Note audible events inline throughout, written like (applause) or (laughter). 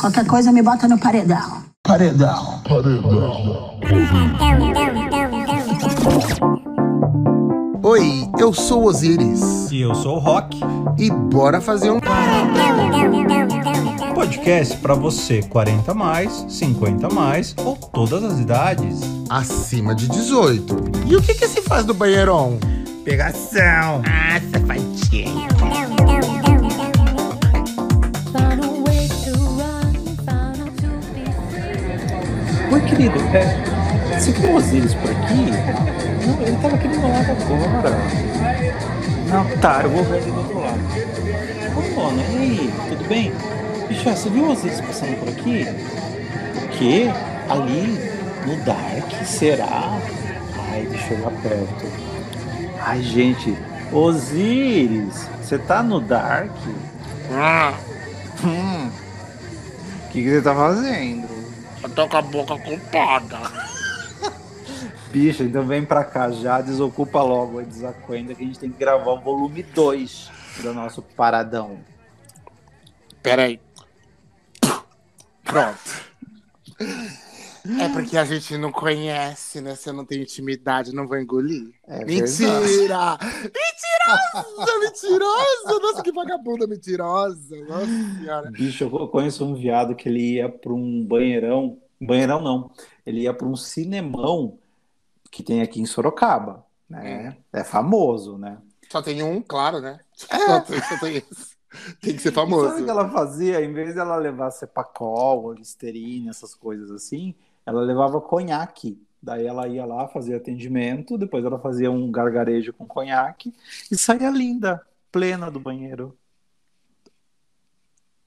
Qualquer coisa me bota no paredão. Paredão. Oi, eu sou Osiris. E eu sou o Rock. E bora fazer um. Podcast para você 40 mais, 50 mais ou todas as idades. Acima de 18. E o que que se faz do banheirão? Pegação. Ah, safadinho. Querido, é, você viu o Osiris por aqui? Não, ele tava aqui do meu lado agora. Não, tá, eu vou ver ele do outro lado. Ô, Mona, e aí, tudo bem? Bicho, você viu o Osiris passando por aqui? O quê? Ali, no Dark, será? Ai, deixa eu lá perto. Ai, gente, Osiris, você tá no Dark? Ah, Hum, o que, que você tá fazendo? Eu tô com a boca ocupada. (laughs) Bicho, então vem pra cá já, desocupa logo a desacuenda que a gente tem que gravar o volume 2 do nosso paradão. Pera aí. Pronto. (laughs) É porque a gente não conhece, né? Se eu não tenho intimidade, não vou engolir. É Mentira! Mentirosa! Mentirosa! Nossa, que vagabunda mentirosa! Nossa senhora. Bicho, eu conheço um viado que ele ia pra um banheirão. Banheirão não. Ele ia pra um cinemão que tem aqui em Sorocaba. Né? É famoso, né? Só tem um, claro, né? Só, tem, só tem esse. Tem que ser Sabe o famoso. que ela fazia? Em vez dela levar Cepacol, Listerine, essas coisas assim, ela levava conhaque. Daí ela ia lá, fazia atendimento, depois ela fazia um gargarejo com conhaque e saía linda, plena do banheiro.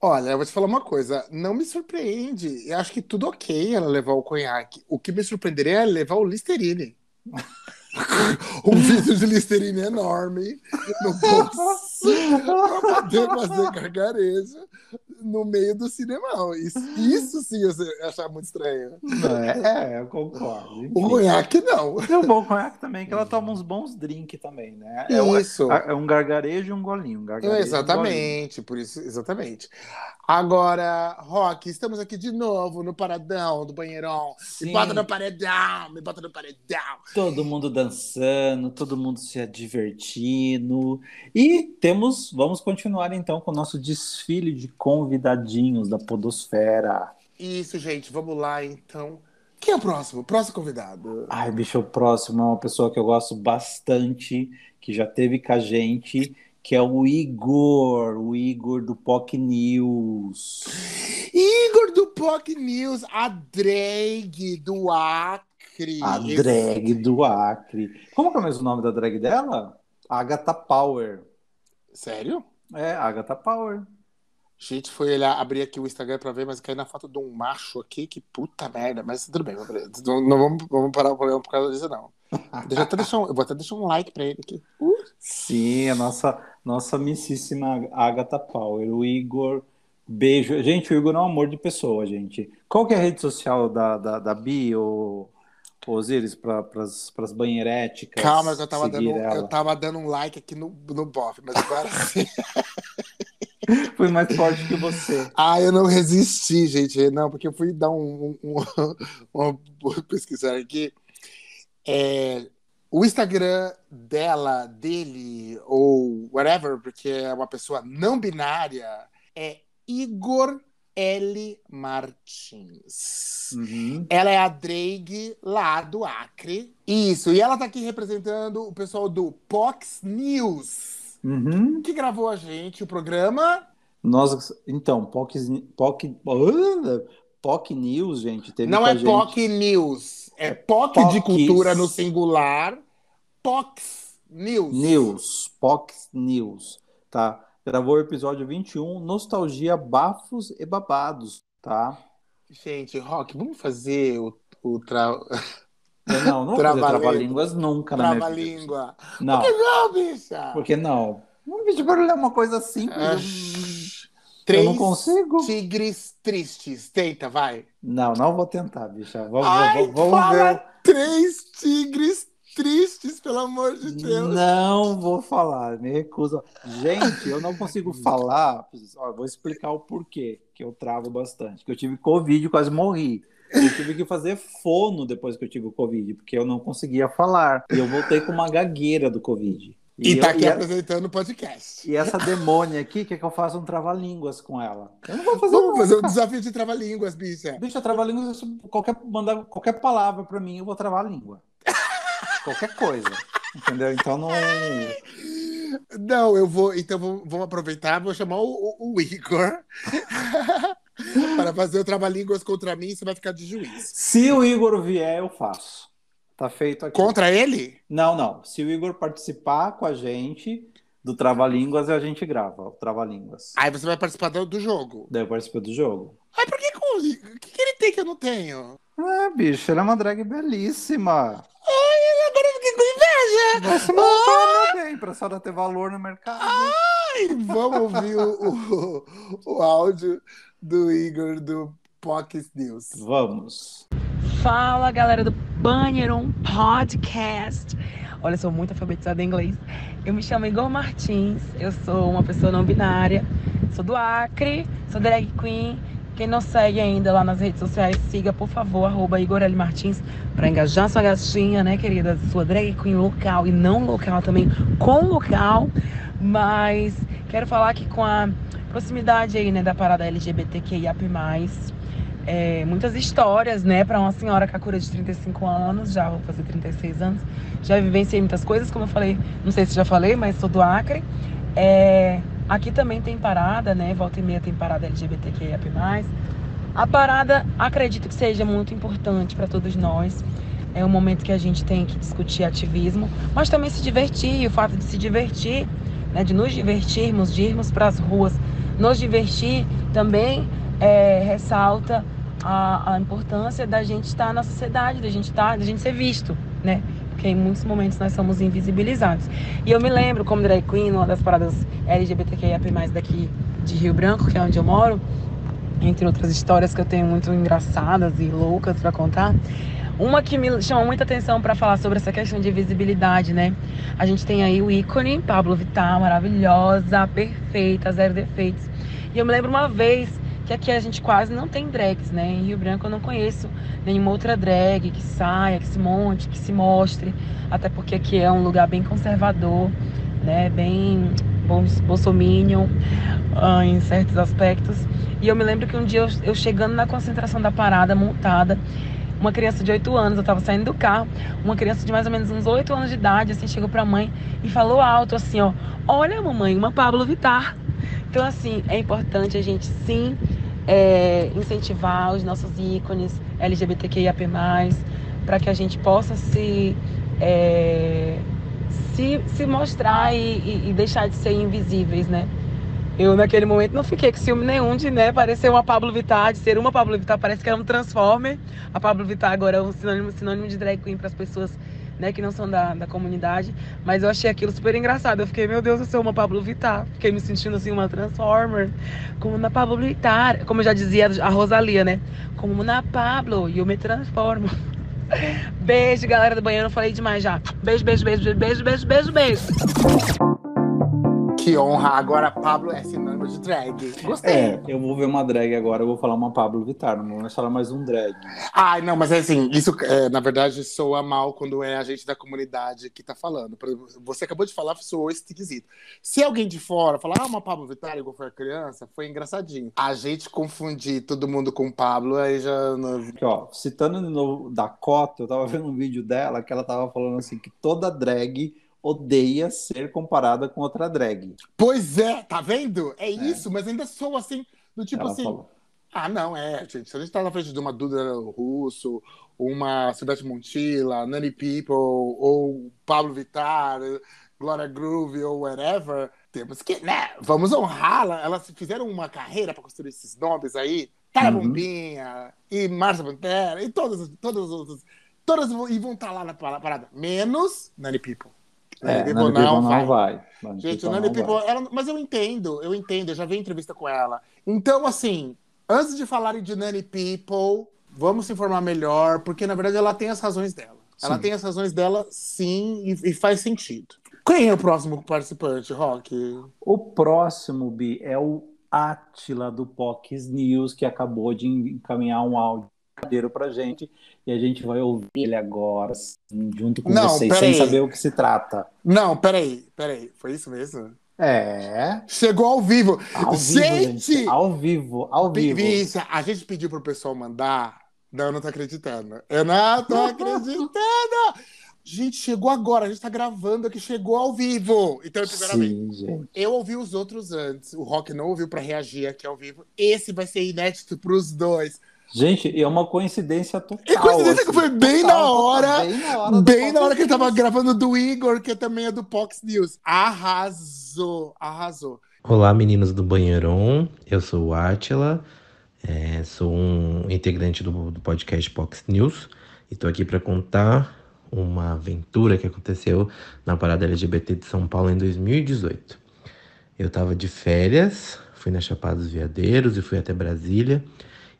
Olha, eu vou te falar uma coisa. Não me surpreende. Eu acho que tudo ok ela levar o conhaque. O que me surpreenderia é levar o Listerine. (laughs) um vidro de Listerine enorme no bolso pra poder fazer gargarejo no meio do cinema. Isso, isso sim eu achar muito estranho. É, eu concordo. O conhaque não. Tem um bom conhaque também, que ela toma uns bons drinks também, né? É, um- Isso. é um gargarejo e um golinho. Um gargarejo e um golinho. Exatamente, por isso, exatamente. Agora, Rock, estamos aqui de novo no paradão do banheirão. Sim. Me bota no paredão, me bota no paredão. Todo mundo dançando, todo mundo se divertindo. E temos, vamos continuar então com o nosso desfile de convidadinhos da Podosfera. Isso, gente, vamos lá então. Quem é o próximo? Próximo convidado. Ai, bicho, o próximo é uma pessoa que eu gosto bastante, que já teve com a gente, que é o Igor, o Igor do POC News. Igor do POC News, a drag do Acre. A Esse- drag do Acre. Como que é o mesmo nome da drag dela? Agatha Power. Sério? É, Agatha Power. Gente, foi olhar, abrir aqui o Instagram pra ver, mas caiu na foto de um macho aqui, que puta merda. Mas tudo bem, não, não vamos, vamos parar o programa por causa disso, não. (laughs) Deixa eu, até deixar um, eu vou até deixar um like pra ele aqui. Uh, Sim, a nossa, nossa amicíssima Agatha Power. O Igor, beijo. Gente, o Igor é um amor de pessoa, gente. Qual que é a rede social da, da, da Bi, ou Osiris, para as banheiréticas? calma, eu tava, dando, ela? eu tava dando um like aqui no, no bof, mas agora sim. (laughs) (laughs) Fui mais forte que você. Ah, eu não resisti, gente. Não, porque eu fui dar um, um, um- (laughs) pesquisar aqui. É, o Instagram dela, dele, ou whatever, porque é uma pessoa não binária, é Igor L. Martins. Uhum. Ela é a drag lá do Acre. Isso, e ela tá aqui representando o pessoal do Pox News, Uhum. que gravou a gente o programa. Nós, então, POC, POC, POC News, gente, teve Não é gente- POC News, é POC de Pocs. cultura no singular, POX News. News, POX News, tá? Gravou o episódio 21, Nostalgia, Bafos e Babados, tá? Gente, Rock, vamos fazer o, o tra... (laughs) Eu Não, não Trava-língua. trava-línguas nunca trava-língua. Não, Por que não, bicha? por que não? Um vídeo para ler uma coisa simples. Ah, eu Três não consigo. tigres tristes. Tenta, vai. Não, não vou tentar, bicha. Vamos, Ai, vamos, vamos ver. Três tigres tristes, pelo amor de Deus. Não vou falar, me recuso. Gente, eu não consigo (laughs) falar. Ó, vou explicar o porquê que eu travo bastante. Que eu tive Covid quase morri. Eu tive que fazer fono depois que eu tive o Covid, porque eu não conseguia falar. E eu voltei com uma gagueira do Covid. E, tá eu- aqui e apresentando o podcast. E essa demônia aqui quer que eu faça um trava-línguas com ela. Eu não vou fazer Vamos nada. fazer um desafio de trava-línguas, bicha. Bicho, trava-línguas, qualquer, mandar qualquer palavra pra mim, eu vou travar a língua. qualquer coisa. Entendeu? Então não. Não, eu vou. Então vamos aproveitar, vou chamar o, o- o Igor (laughs) para fazer o trava-línguas contra mim. Você vai ficar de juiz. Se o Igor vier, eu faço. Tá feito aqui. Contra ele? Não, não. Se o Igor participar com a gente do Trava-Línguas, a gente grava o Trava-Línguas. Aí você vai participar do, do jogo. Daí eu participo do jogo. Ai, por que com o Igor? O que, que ele tem que eu não tenho? Ah, bicho, ele é uma drag belíssima. Ai, agora eu fiquei com inveja. Se montar, meu bem, pra senhora ter valor no mercado. Ai, vamos ouvir o, o, o áudio do Igor do Pockets News. Vamos. Fala galera do Banheiro Podcast. Olha, eu sou muito alfabetizada em inglês. Eu me chamo Igor Martins, eu sou uma pessoa não binária, sou do Acre, sou drag queen. Quem não segue ainda lá nas redes sociais, siga por favor, arroba Igor L. Martins, para engajar sua gatinha, né, querida? Sua drag queen local e não local também, com local. Mas quero falar que com a proximidade aí, né, da parada LGBTQIAP+, é, muitas histórias, né, para uma senhora com a cura de 35 anos, já vou fazer 36 anos, já vivenciei muitas coisas, como eu falei, não sei se já falei, mas sou do Acre. É, aqui também tem parada, né, volta e meia tem parada LGBTQIAP+. A parada, acredito que seja muito importante para todos nós. É um momento que a gente tem que discutir ativismo, mas também se divertir, o fato de se divertir, né, de nos divertirmos, de irmos para as ruas, nos divertir também é, ressalta a, a importância da gente estar na sociedade, da gente estar, da gente ser visto, né? Porque em muitos momentos nós somos invisibilizados. E eu me lembro, como drag queen, numa das paradas LGBTQIAP+, daqui de Rio Branco, que é onde eu moro, entre outras histórias que eu tenho muito engraçadas e loucas para contar. Uma que me chama muita atenção para falar sobre essa questão de visibilidade, né? A gente tem aí o ícone Pablo Vittar, maravilhosa, perfeita, zero defeitos. E eu me lembro uma vez que aqui a gente quase não tem drags, né? Em Rio Branco eu não conheço nenhuma outra drag que saia, que se monte, que se mostre, até porque aqui é um lugar bem conservador, né? Bem bolsominion ah, em certos aspectos. E eu me lembro que um dia eu chegando na concentração da parada montada, uma criança de 8 anos, eu tava saindo do carro, uma criança de mais ou menos uns 8 anos de idade, assim, chegou pra mãe e falou alto assim, ó, olha mamãe, uma Pablo Vittar. Então, assim, é importante a gente sim é, incentivar os nossos ícones LGBTQIAP+, para que a gente possa se, é, se, se mostrar e, e- e deixar de ser invisíveis, né? Eu, naquele momento, não fiquei com ciúme nenhum de né, parecer uma Pablo Vittar, de ser uma Pablo Vittar, parece que era um Transformer. A Pablo Vittar agora é um sinônimo, sinônimo de drag queen para as pessoas né, que não são da, da comunidade. Mas eu achei aquilo super engraçado. Eu fiquei, meu Deus, eu sou uma Pablo Vittar. Fiquei me sentindo assim, uma Transformer. Como na Pablo Vittar. Como já dizia a Rosalia, né? Como na Pablo. E eu me transformo. (laughs) Beijo, galera do banheiro. Eu falei demais já. Beijo, beijo, beijo, beijo, beijo, beijo, beijo. Que honra. Agora Pablo é sinônimo de drag. Gostei. É, eu vou ver uma drag agora, eu vou falar uma Pablo Vittar, não vou mais falar mais um drag. Ai, não, mas é assim, isso é, na verdade soa mal quando é a gente da comunidade que tá falando. Exemplo, você acabou de falar, soou esquisito. Se alguém de fora falar, ah, uma Pablo Vittar, igual foi a criança, foi engraçadinho. A gente confundir todo mundo com Pablo, aí já. Não... Aqui, ó, citando de novo Dakota, eu tava vendo um vídeo dela que ela tava falando assim que toda drag odeia ser comparada com outra drag. Pois é, tá vendo? É, isso, mas ainda soa assim, do tipo ela assim. falou. Ah, não, é, gente. Se a gente tá na frente de uma Duda Russo, uma Silvestre Montilla, Nani People, ou Pablo Vittar, Glória Groove ou whatever, temos que, né? Vamos honrá-la. Elas fizeram uma carreira para construir esses nomes aí. Tara Uhum. Bombinha, e Márcia Pantera, e todas, todas as outras. Todas e vão estar lá na pa- parada. Menos Nani People. É, Nani Nani People não vai. Nani Gente, vai. ela- mas eu entendo, eu entendo, eu já vi entrevista com ela. Então, assim, antes de falarem de Nani People, vamos se informar melhor, porque na verdade ela tem as razões dela. Ela Sim. tem as razões dela, sim, e, e faz sentido. Quem é o próximo participante, Rock? O próximo, Bi, é o Atila do Pox News, que acabou de encaminhar um áudio verdadeiro pra gente. E a gente vai ouvir ele agora, assim, junto com Não, vocês, sem saber o que se trata. Não, peraí, peraí. Foi isso mesmo? É. Chegou ao vivo. Ao gente! vivo, gente. Ao vivo, ao vivo. Vícia, a gente pediu pro pessoal mandar. Não, eu não tô acreditando. Eu não tô (laughs) acreditando! Gente, chegou agora. A gente tá gravando aqui, chegou ao vivo. Então, primeiramente, Sim, eu ouvi os outros antes. O Rock não ouviu pra reagir aqui ao vivo. Esse vai ser inédito pros dois. Gente, é uma coincidência total. E coincidência que foi bem total, na hora. total, Bem na hora, Bem Pox na hora que ele tava gravando do Igor, que também é do Fox News. Arrasou, arrasou. Olá, meninos do Banheiron. Eu sou o Atila, é, sou um integrante do, do podcast Fox News e estou aqui para contar uma aventura que aconteceu na parada LGBT de São Paulo em 2018. Eu estava de férias, fui na Chapada dos Veadeiros e fui até Brasília.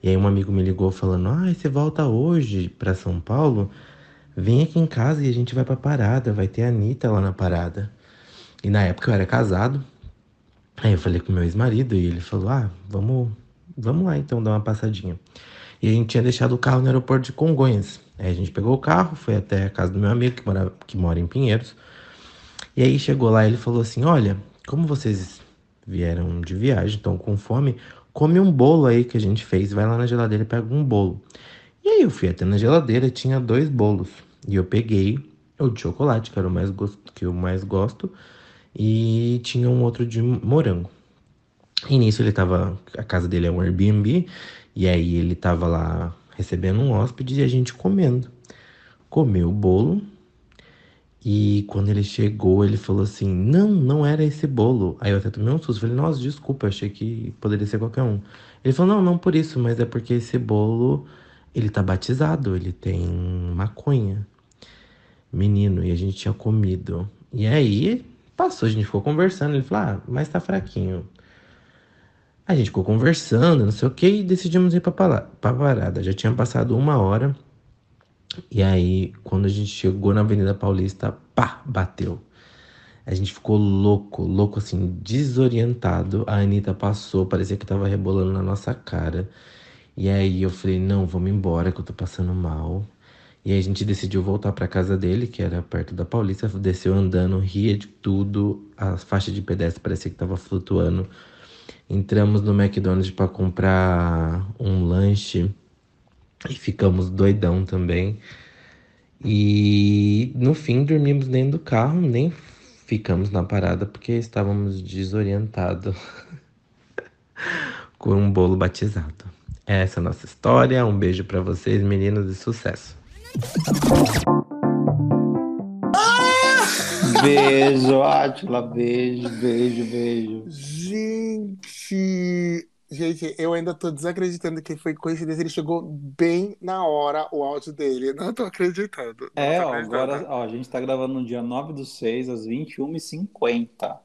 E aí um amigo me ligou falando: "Ah, você volta hoje para São Paulo? Vem aqui em casa e a gente vai pra parada, vai ter a Anitta lá na parada". E na época eu era casado, Aí eu falei com meu ex-marido e ele falou: Ah, vamos, vamos lá então dar uma passadinha. E a gente tinha deixado o carro no aeroporto de Congonhas. Aí a gente pegou o carro, foi até a casa do meu amigo que mora, que mora em Pinheiros. E aí chegou lá e ele falou assim: Olha, como vocês vieram de viagem, estão com fome, come um bolo aí que a gente fez, vai lá na geladeira e pega um bolo. E aí eu fui até na geladeira, tinha dois bolos. E eu peguei o de chocolate, que era o mais gosto, que eu mais gosto, e tinha um outro de morango. E nisso ele tava. A casa dele é um Airbnb, e aí ele tava lá recebendo um hóspede e a gente comendo. Comeu o bolo. E quando ele chegou, ele falou assim: Não, não era esse bolo. Aí eu até tomei um susto. Falei: Nossa, desculpa, achei que poderia ser qualquer um. Ele falou: Não, não por isso, mas é porque esse bolo ele tá batizado, ele tem maconha. Menino, e a gente tinha comido. E aí passou, a gente ficou conversando. Ele falou: Ah, mas tá fraquinho. A gente ficou conversando, não sei o que, e decidimos ir pra, pra parada. Já tinha passado uma hora. E aí, quando a gente chegou na Avenida Paulista, pá, bateu. A gente ficou louco, louco assim, desorientado. A Anitta passou, parecia que tava rebolando na nossa cara. E aí eu falei, não, vamos embora que eu tô passando mal. E aí a gente decidiu voltar pra casa dele, que era perto da Paulista, desceu andando, ria de tudo, a faixa de pedestre parecia que tava flutuando. Entramos no McDonald's pra comprar um lanche e ficamos doidão também. E no fim dormimos dentro do carro, nem ficamos na parada porque estávamos desorientados (laughs) com um bolo batizado. Essa é a nossa história. Um beijo pra vocês, meninos, e sucesso. Beijo, Atila. Beijo, beijo, beijo. Gente, gente, eu ainda tô desacreditando que foi coincidência. Ele chegou bem na hora o áudio dele. Não tô acreditando. não É, tô ó, acreditando. agora ó, a gente tá gravando no dia 9 do 6, às 21h50.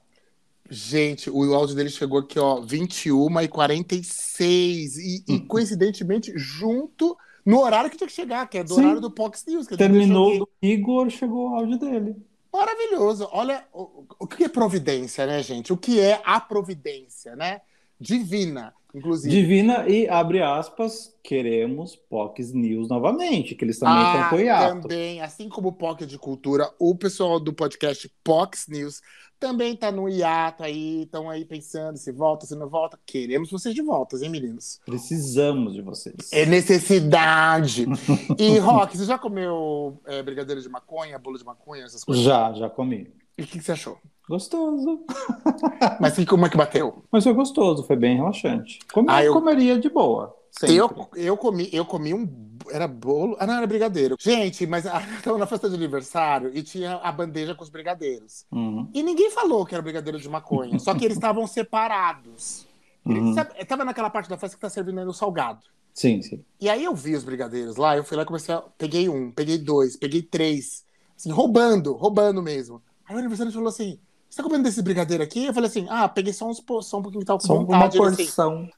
Gente, o áudio dele chegou aqui, ó, 21 e 46. E, e coincidentemente, junto no horário que tinha que chegar, que é do Sim. horário do Fox News. Terminou do Igor, chegou o áudio dele. Maravilhoso. Olha, o, o que é providência, né, gente? O que é a providência, né? Divina, inclusive. Divina e, abre aspas, queremos Pox News novamente, que eles também estão Ah, com hiato. também, assim como o POC de Cultura, o pessoal do podcast Pox News também tá no hiato aí, estão aí pensando se volta, se não volta. Queremos vocês de volta, hein, meninos? Precisamos de vocês. É necessidade. (laughs) E, Rock, você já comeu é, brigadeiro de maconha, bolo de maconha, essas coisas? Já, já comi. E o que, que você achou? Gostoso. (laughs) Mas que, como é que bateu? Mas foi gostoso, foi bem relaxante. Comi, Ah, eu- comeria de boa. Sempre. Eu, eu, comi, eu comi um. Era bolo. Ah, não, era brigadeiro. Gente, mas ah, (laughs) eu tava na festa de aniversário e tinha a bandeja com os brigadeiros. Uhum. E ninguém falou que era brigadeiro de maconha, só que eles (laughs) estavam separados. Uhum. sabe, tava naquela parte da festa que tá servindo o salgado. Sim, sim. E aí eu vi os brigadeiros lá, eu fui lá e comecei a. Peguei um, peguei dois, peguei três. Assim, roubando, roubando mesmo. Aí o aniversário falou assim: Você tá comendo desse brigadeiro aqui? Eu falei assim: Ah, peguei só uns po- só um pouquinho que tava com Só uma vontade. Ele assim, porção.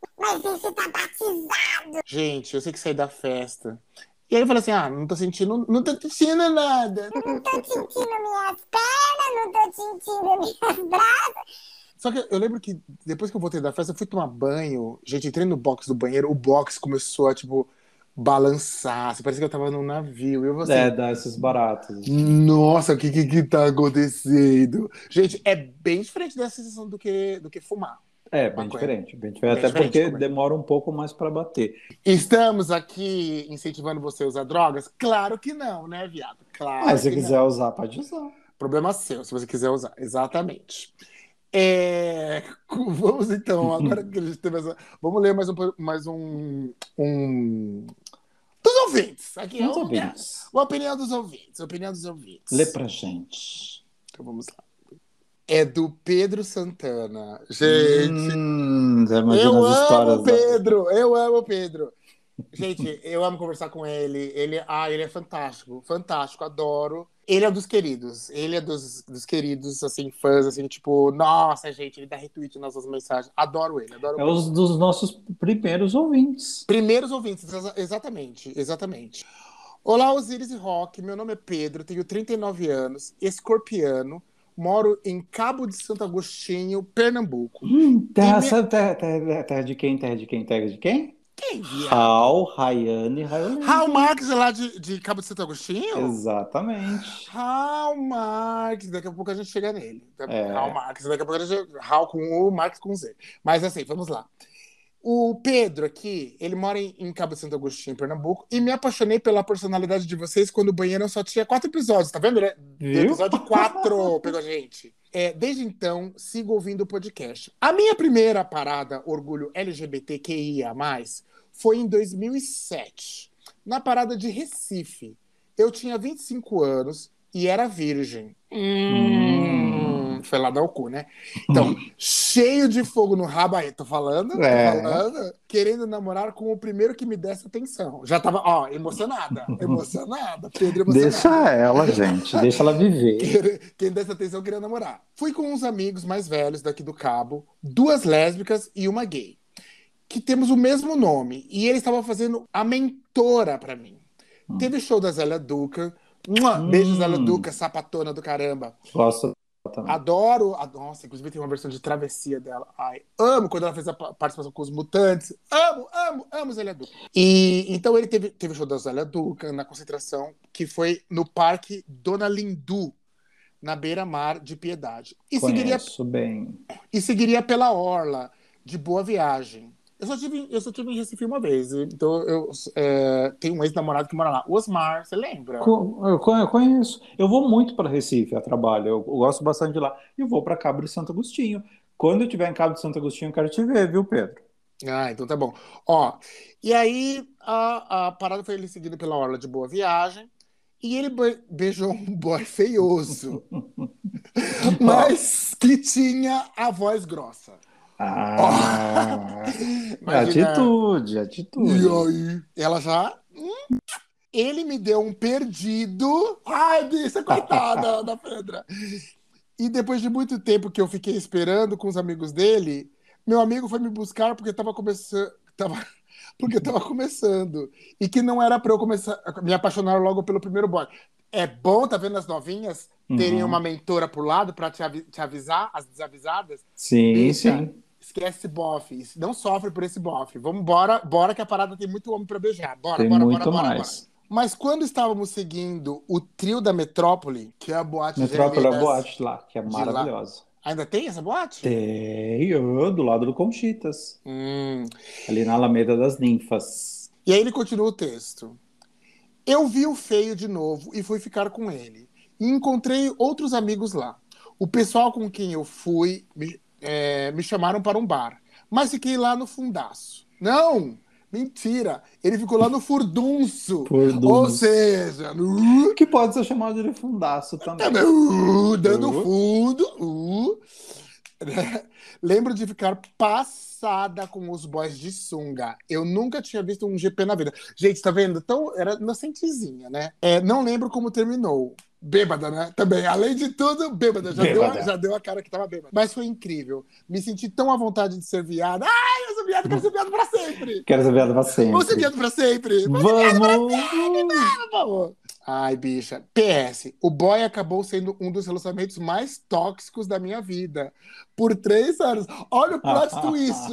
Gente, eu sei que saí da festa. E aí eu falei assim: ah, não tô sentindo, não tô sentindo nada. Não tô sentindo minhas pernas, não tô sentindo minhas (laughs) braças. Só que eu lembro que depois que eu voltei da festa, eu fui tomar banho. Gente, entrei no box do banheiro, o box começou a, tipo, balançar. Assim, parece que eu tava num navio. Eu assim, É, dá esses baratos. nossa, o que, que que tá acontecendo? Gente, é bem diferente dessa sensação do que, do que fumar. É, bem diferente. Bem diferente. Bem Até diferente, porque demora um pouco mais para bater. Estamos aqui incentivando você a usar drogas? Claro que não, né, viado? Claro Mas se que quiser não. usar, pode usar. Problema seu, se você quiser usar. Exatamente. É, (laughs) Vamos então, agora que a gente teve essa. Vamos ler mais um. Mais um, um... Dos ouvintes. Aqui é Os um- ouvintes. Uma opinião dos ouvintes. a Opinião dos ouvintes. Lê pra gente. Então vamos lá. É do Pedro Santana. Gente, Hum, eu amo histórias. o da- Pedro, eu amo o Pedro. Gente, (laughs) eu amo conversar com ele. Ele, ah, ele é fantástico, fantástico, adoro. Ele é um dos queridos. Ele é dos, dos queridos, assim, fãs, assim, tipo, nossa, gente, ele dá retweet nas nossas mensagens. Adoro ele, adoro É os dos nossos primeiros ouvintes. Primeiros ouvintes, exa- exatamente, exatamente. Olá, Osiris e Rock. Meu nome é Pedro, tenho 39 anos, escorpiano, moro em Cabo de Santo Agostinho, Pernambuco. Terra, me- sabe terra, terra- terra de quem? Terra de quem? Terra de quem? Quem? Raul, Rayane, Rayolene. Raul Marques é lá de, de Cabo de Santo Agostinho? Exatamente. Raul Marques, daqui a pouco a gente chega nele. É. Raul Marques, daqui a pouco a gente. Raul com U, Marques com Z. Mas assim, vamos lá. O Pedro aqui, ele mora em, em Cabo de Santo Agostinho, Pernambuco, e me apaixonei pela personalidade de vocês quando o banheiro só tinha quatro episódios, tá vendo? né? Episódio 4 (laughs) pegou a gente. É, desde então, sigo ouvindo o podcast. A minha primeira parada, Orgulho LGBTQIA, foi em 2007, na parada de Recife. Eu tinha 25 anos e era virgem. Hum, Foi lá dar o cu, né? Então, cheio de fogo no rabo aí, tô falando, tô É. falando, querendo namorar com o primeiro que me desse atenção. Já tava, ó, emocionada, (laughs) emocionada, Pedro emocionada. Deixa ela, gente. Deixa ela viver. (laughs) Quem- Quem desse atenção queria namorar. Fui com uns amigos mais velhos daqui do Cabo, duas lésbicas e uma gay, que temos o mesmo nome. E eles estavam fazendo a mentora pra mim. Teve show da Zélia Duca. Mua, Beijo, Hum. Zélia Duca, sapatona do caramba. Gosto também. Adoro. a- Nossa, inclusive tem uma versão de travessia dela. Ai, amo quando ela fez a pa- participação com os mutantes. Amo, amo, amo Zélia Duca. E então ele teve, teve o show da Zélia Duca na concentração, que foi no Parque Dona Lindu, na beira-mar de Piedade. E seguiria, Conheço bem. e seguiria pela Orla, de Boa Viagem. Eu só tive, eu só tive em Recife uma vez. Então eu é, tenho um ex-namorado que mora lá. O Osmar, você lembra? Eu co- eu conheço. Eu vou muito para Recife a trabalho. Eu, eu gosto bastante de lá. E vou para Cabo de Santo Agostinho. Quando eu estiver em Cabo de Santo Agostinho, eu quero te ver, viu, Pedro? Ah, então tá bom. Ó, e aí a, a parada foi ele seguido pela Orla de Boa Viagem e ele be- beijou um boy feioso, (laughs) mas que tinha a voz grossa. Ah, (laughs) Imagina- atitude, E atitude. aí, ela já. hum, Ele me deu um perdido. Ai, bicha, coitada (laughs) da Pedra. E depois de muito tempo que eu fiquei esperando com os amigos dele, meu amigo foi me buscar porque estava começando. Tava... (laughs) Porque estava começando. E que não era para eu começar me apaixonar logo pelo primeiro boy. É bom, tá vendo as novinhas terem Uhum. uma mentora pro lado para te, te avisar, as desavisadas? Sim, Bicha, sim. Esquece esse bofe. Não sofre por esse bofe. Vamos bora, bora que a parada tem muito homem pra beijar. Bora, Tem bora, muito bora, mais. bora. Mas quando estávamos seguindo o trio da Metrópole, que é a boate Metrópole é a boate lá, que é maravilhosa. Ainda tem essa boate? Tem, do lado do Conchitas, Hum. ali na Alameda das Ninfas. E aí ele continua o texto. Eu vi o feio de novo e fui ficar com ele. E encontrei outros amigos lá. O pessoal com quem eu fui me, é, me chamaram para um bar. Mas fiquei lá no fundaço. Não! Mentira! Ele ficou lá no furdunço. Furdunço. Ou seja. (laughs) Que pode ser chamado de fundaço também. Também, uh, dando Uh. fundo. uh. Lembro de ficar passada com os boys de sunga. Eu nunca tinha visto um GP na vida. Gente, tá vendo? Então, era inocentezinha, né? É, não lembro como terminou. Bêbada, né? Também. Além de tudo, bêbada. Já, Deu, Bêbada. a, já deu a cara que tava bêbada. Mas foi incrível. Me senti tão à vontade de ser viada. Ai, eu sou viada. viado, quero ser viado pra sempre. Quero ser viado pra sempre. Vamos ser viado pra sempre. Vamos ser viado pra Vamos! por favor. Ai, bicha. PS, o boy acabou sendo um dos relacionamentos mais tóxicos da minha vida. Por três anos. Olha o plot (laughs) twist.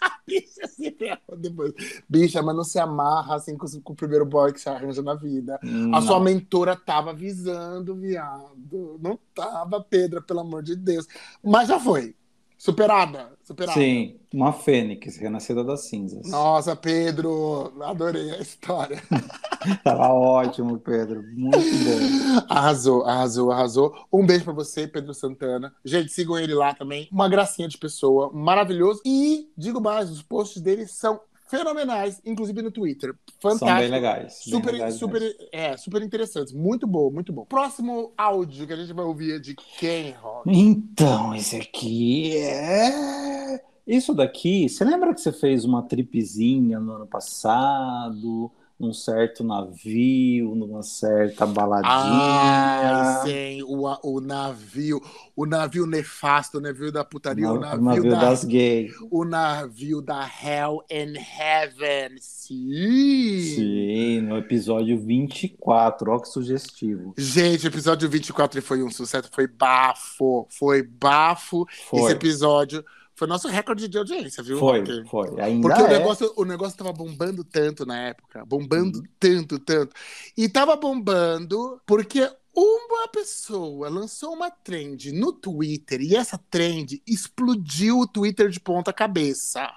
(laughs) bicha se ferrou depois. Bicha, mas não se amarra assim com, com o primeiro boy que você arranja na vida. A sua Não. mentora tava avisando, viado. Não tava, Pedra, pelo amor de Deus. Mas já foi. Superada. Superada. Sim, uma fênix renascida das cinzas. Nossa, Pedro, adorei a história. (laughs) (laughs) Tava ótimo, Pedro. Muito bom. Arrasou, arrasou, arrasou. Um beijo pra você, Pedro Santana. Gente, sigam ele lá também. Uma gracinha de pessoa, maravilhoso. E, digo mais, os posts dele são fenomenais, inclusive no Twitter. Fantástico. São bem legais. bem Super, legais super, mesmo. é, super interessantes. Muito bom, muito bom. Próximo áudio que a gente vai ouvir é de quem, Rock? Então, esse aqui é. Isso daqui, você lembra que você fez uma tripezinha no ano passado, num certo navio, numa certa baladinha? Ai, sim, o, o navio, o navio nefasto, o navio da putaria, o navio, navio da, das gays. o navio da Hell and Heaven. Sim. Sim, no episódio 24, ó que sugestivo. Gente, o episódio 24 foi um sucesso, foi bafo, foi bafo. Esse Foi, episódio foi nosso recorde de audiência, viu? foi, Rock? foi. Ainda Porque o é. negócio, o negócio tava bombando tanto na época, bombando Uhum. tanto, tanto. E tava bombando porque uma pessoa lançou uma trend no Twitter e essa trend explodiu o Twitter de ponta cabeça.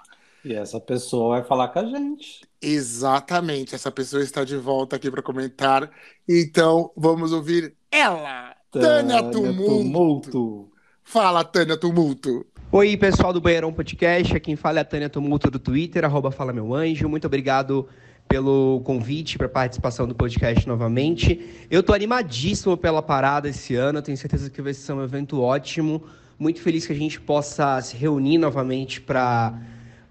E essa pessoa vai falar com a gente. Exatamente, essa pessoa está de volta aqui para comentar. Então, vamos ouvir ela, Tânia Tumulto. Tumulto. Fala, Tânia Tumulto. Oi, pessoal do Banheirão Podcast. Quem fala é a Tânia Tumulto do Twitter, arroba Fala Meu Anjo. Muito obrigado pelo convite para participação do podcast novamente. Eu tô animadíssimo pela parada esse ano. Tenho certeza que vai ser um evento ótimo. Muito feliz que a gente possa se reunir novamente para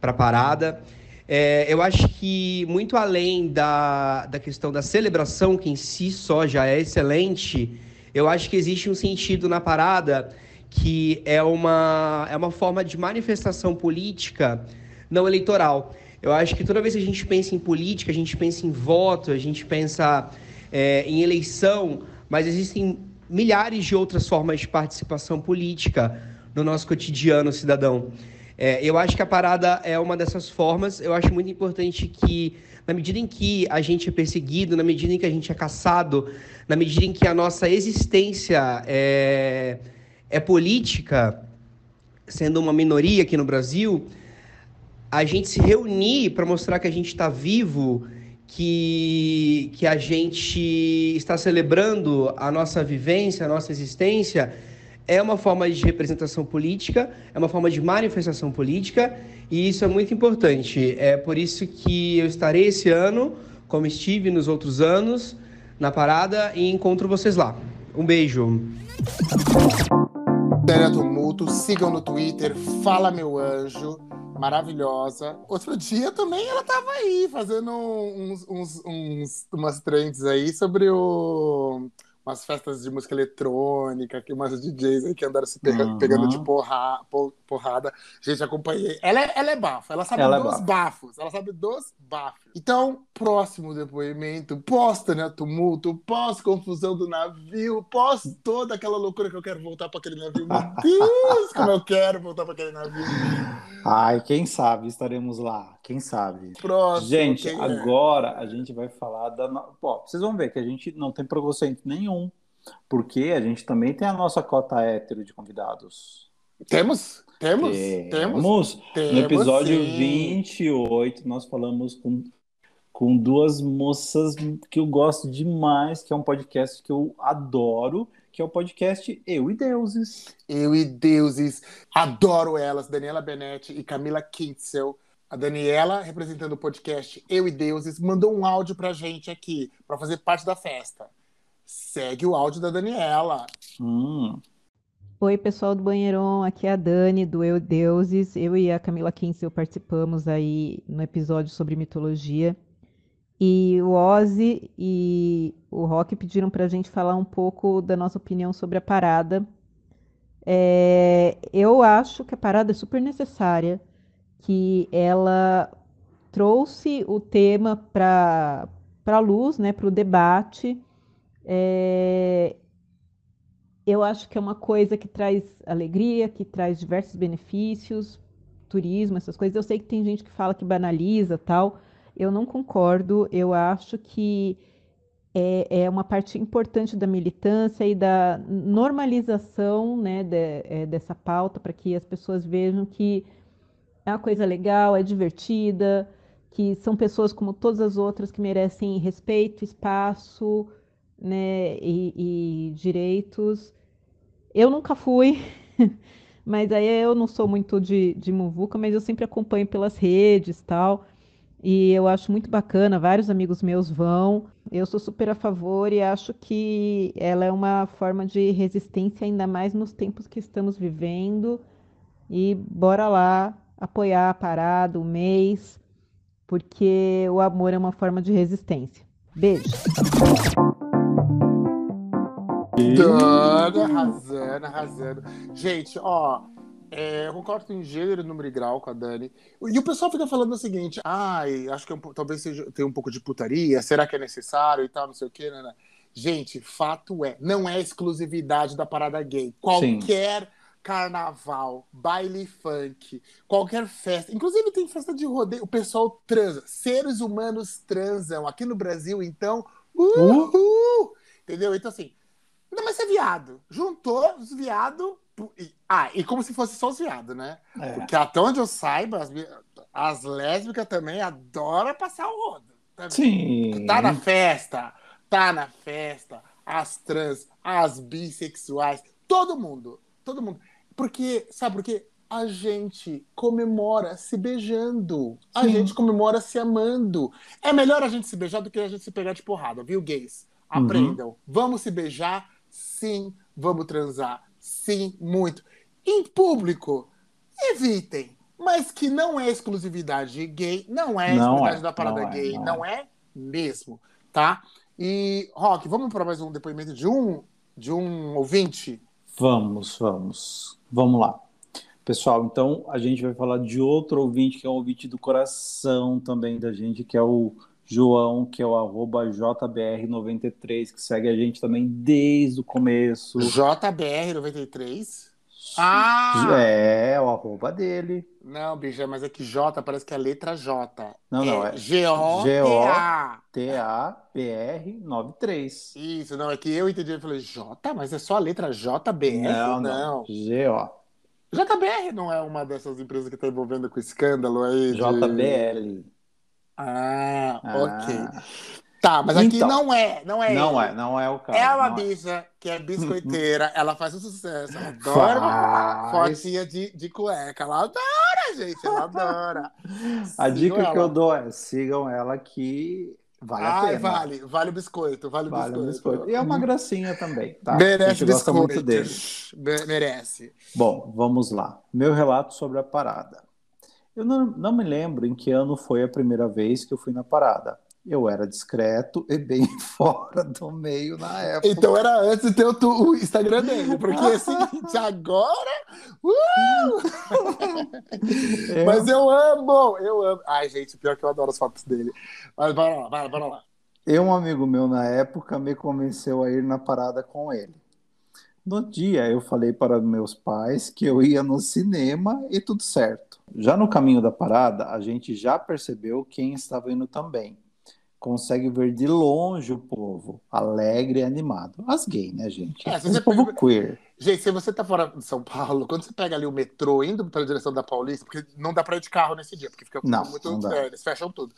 a parada. É, eu acho que muito além da, da questão da celebração, que em si só já é excelente, eu acho que existe um sentido na parada que é uma, é uma forma de manifestação política não eleitoral. Eu acho que toda vez que a gente pensa em política, a gente pensa em voto, a gente pensa é, em eleição, mas existem milhares de outras formas de participação política no nosso cotidiano cidadão. É, eu acho que a parada é uma dessas formas. Eu acho muito importante que, na medida em que a gente é perseguido, na medida em que a gente é caçado, na medida em que a nossa existência é, é política, sendo uma minoria aqui no Brasil, a gente se reunir para mostrar que a gente está vivo, que, que a gente está celebrando a nossa vivência, a nossa existência, é uma forma de representação política, é uma forma de manifestação política, e isso é muito importante. É por isso que eu estarei esse ano, como estive nos outros anos, na parada, e encontro vocês lá. Um beijo. Tânia Tumulto, sigam no Twitter, fala meu anjo, maravilhosa. Outro dia também ela tava aí fazendo uns, uns, uns- umas trends aí sobre o, umas festas de música eletrônica, que umas DJs aí que andaram se pega- Uhum. pegando de porra, po- porrada. Gente, acompanhei. Ela é, ela é bafo, ela sabe Ela é dos bafo. bafos, ela sabe dos bafos. Então, próximo depoimento, pós Tânia Tumulto, pós confusão do navio, pós toda aquela loucura que eu quero voltar para aquele navio. Meu (laughs) Deus, como eu quero voltar para aquele navio. Ai, quem sabe estaremos lá. Quem sabe? Próximo, Gente, é? agora a gente vai falar da. no- Pô, vocês vão ver que a gente não tem preconceito nenhum, porque a gente também tem a nossa cota hétero de convidados. Temos? Temos? Temos? No Temos, episódio sim. 28, nós falamos com, com duas moças que eu gosto demais, que é um podcast que eu adoro, que é o podcast Eu e Deuses. Eu e deuses, adoro elas, Daniela Benetti e Camila Kintzel. A Daniela, representando o podcast Eu e Deuses, mandou um áudio pra gente aqui, pra fazer parte da festa. Segue o áudio da Daniela. Hum, Oi, pessoal do Banheirão, aqui é a Dani do Eu Deuses. Eu e a Camila Kinsel participamos aí no episódio sobre mitologia. E o Ozzy e o Rock pediram para a gente falar um pouco da nossa opinião sobre a parada. É, eu acho que a parada é super necessária. que ela trouxe o tema para a luz, né, para o debate. É, eu acho que é uma coisa que traz alegria, que traz diversos benefícios, turismo, essas coisas. Eu sei que tem gente que fala que banaliza tal. Eu não concordo. Eu acho que é, é uma parte importante da militância e da normalização né, de, é, dessa pauta para que as pessoas vejam que é uma coisa legal, é divertida, que são pessoas como todas as outras que merecem respeito, espaço né, e, e direitos. Eu nunca fui, (laughs) mas aí eu não sou muito de, de muvuca, mas eu sempre acompanho pelas redes tal. E eu acho muito bacana, vários amigos meus vão. Eu sou super a favor e acho que ela é uma forma de resistência, ainda mais nos tempos que estamos vivendo. E bora lá apoiar a parada, o mês, porque o amor é uma forma de resistência. Beijo. Dana, arrasando, arrasando. Gente, ó, é, eu concordo em gênero, número e grau com a Dani. E o pessoal fica falando o seguinte: ai, acho que é um, talvez seja, tenha um pouco de putaria, será que é necessário e tal, não sei o quê, né? né? Gente, fato é, não é exclusividade da parada gay. Qualquer Sim. carnaval, baile funk, qualquer festa, inclusive tem festa de rodeio, o pessoal transa. Seres humanos transam. Aqui no Brasil, então, uhul! Uh? Entendeu? Então, assim, ainda mais ser viado. Juntou os viados ah, e como se fosse só os viados, né? É. Porque até onde eu saiba, as, as lésbicas também adoram passar o rodo. Tá Sim. Tá na festa, tá na festa. As trans, as bissexuais, todo mundo. Todo mundo. Porque, sabe por quê? A gente comemora se beijando. A Sim. gente comemora se amando. É melhor a gente se beijar do que a gente se pegar de porrada, viu, gays? Uhum. Aprendam. Uhum. Vamos se beijar? Sim. Vamos transar? Sim, muito. Em público, evitem. Mas que não é exclusividade gay, não é não exclusividade é, da parada não é, gay, é, não, não é. é mesmo, tá? E, Rock, vamos para mais um depoimento de um, de um ouvinte? Vamos, vamos. Vamos lá. Pessoal, então a gente vai falar de outro ouvinte, que é um ouvinte do coração também da gente, que é o João, que é o arroba JBR93, que segue a gente também desde o começo. JBR93? Ah! É, o arroba dele. Não, bicho, mas é que J parece que é a letra J. Não, é não, é G-O-T-A-B-R-93. Isso, não, é que eu entendi, eu falei, J, mas é só a letra JBR? Não, não. G-O. JBR não é uma dessas empresas que está envolvendo com escândalo aí? De... JBL. Ah, ah, ok. Tá, mas aqui então, não é, não é. Não ele. é, não é o caso. É uma bicha que é (laughs) biscoiteira, ela faz um sucesso, ela adora uma fotinha de, de cueca, ela adora, gente, ela adora. (laughs) a sigam dica ela. que eu dou é sigam ela que vale Ai, a pena. vale, vale o biscoito, vale o vale biscoito. biscoito. E é uma gracinha também, tá? Merece biscoito. muito dele. Merece. Bom, vamos lá. Meu relato sobre a parada. Eu não, não me lembro em que ano foi a primeira vez que eu fui na parada. Eu era discreto e bem (laughs) fora do meio na época. Então era antes de ter o, o Instagram dele, porque (laughs) assim, agora. Uh! Eu... (laughs) Mas eu amo, eu amo. Ai, gente, pior que eu adoro as fotos dele. Mas bora lá, bora, bora lá. E um amigo meu na época me convenceu a ir na parada com ele. No dia eu falei para meus pais que eu ia no cinema e tudo certo. Já no caminho da parada, a gente já percebeu quem estava indo também. Consegue ver de longe o povo, alegre e animado. As gays, né, gente? É, Esse povo pega... queer. Gente, se você tá fora de São Paulo, quando você pega ali o metrô indo pela direção da Paulista, porque não dá para ir de carro nesse dia, porque fica não, muito. Não é, eles fecham tudo.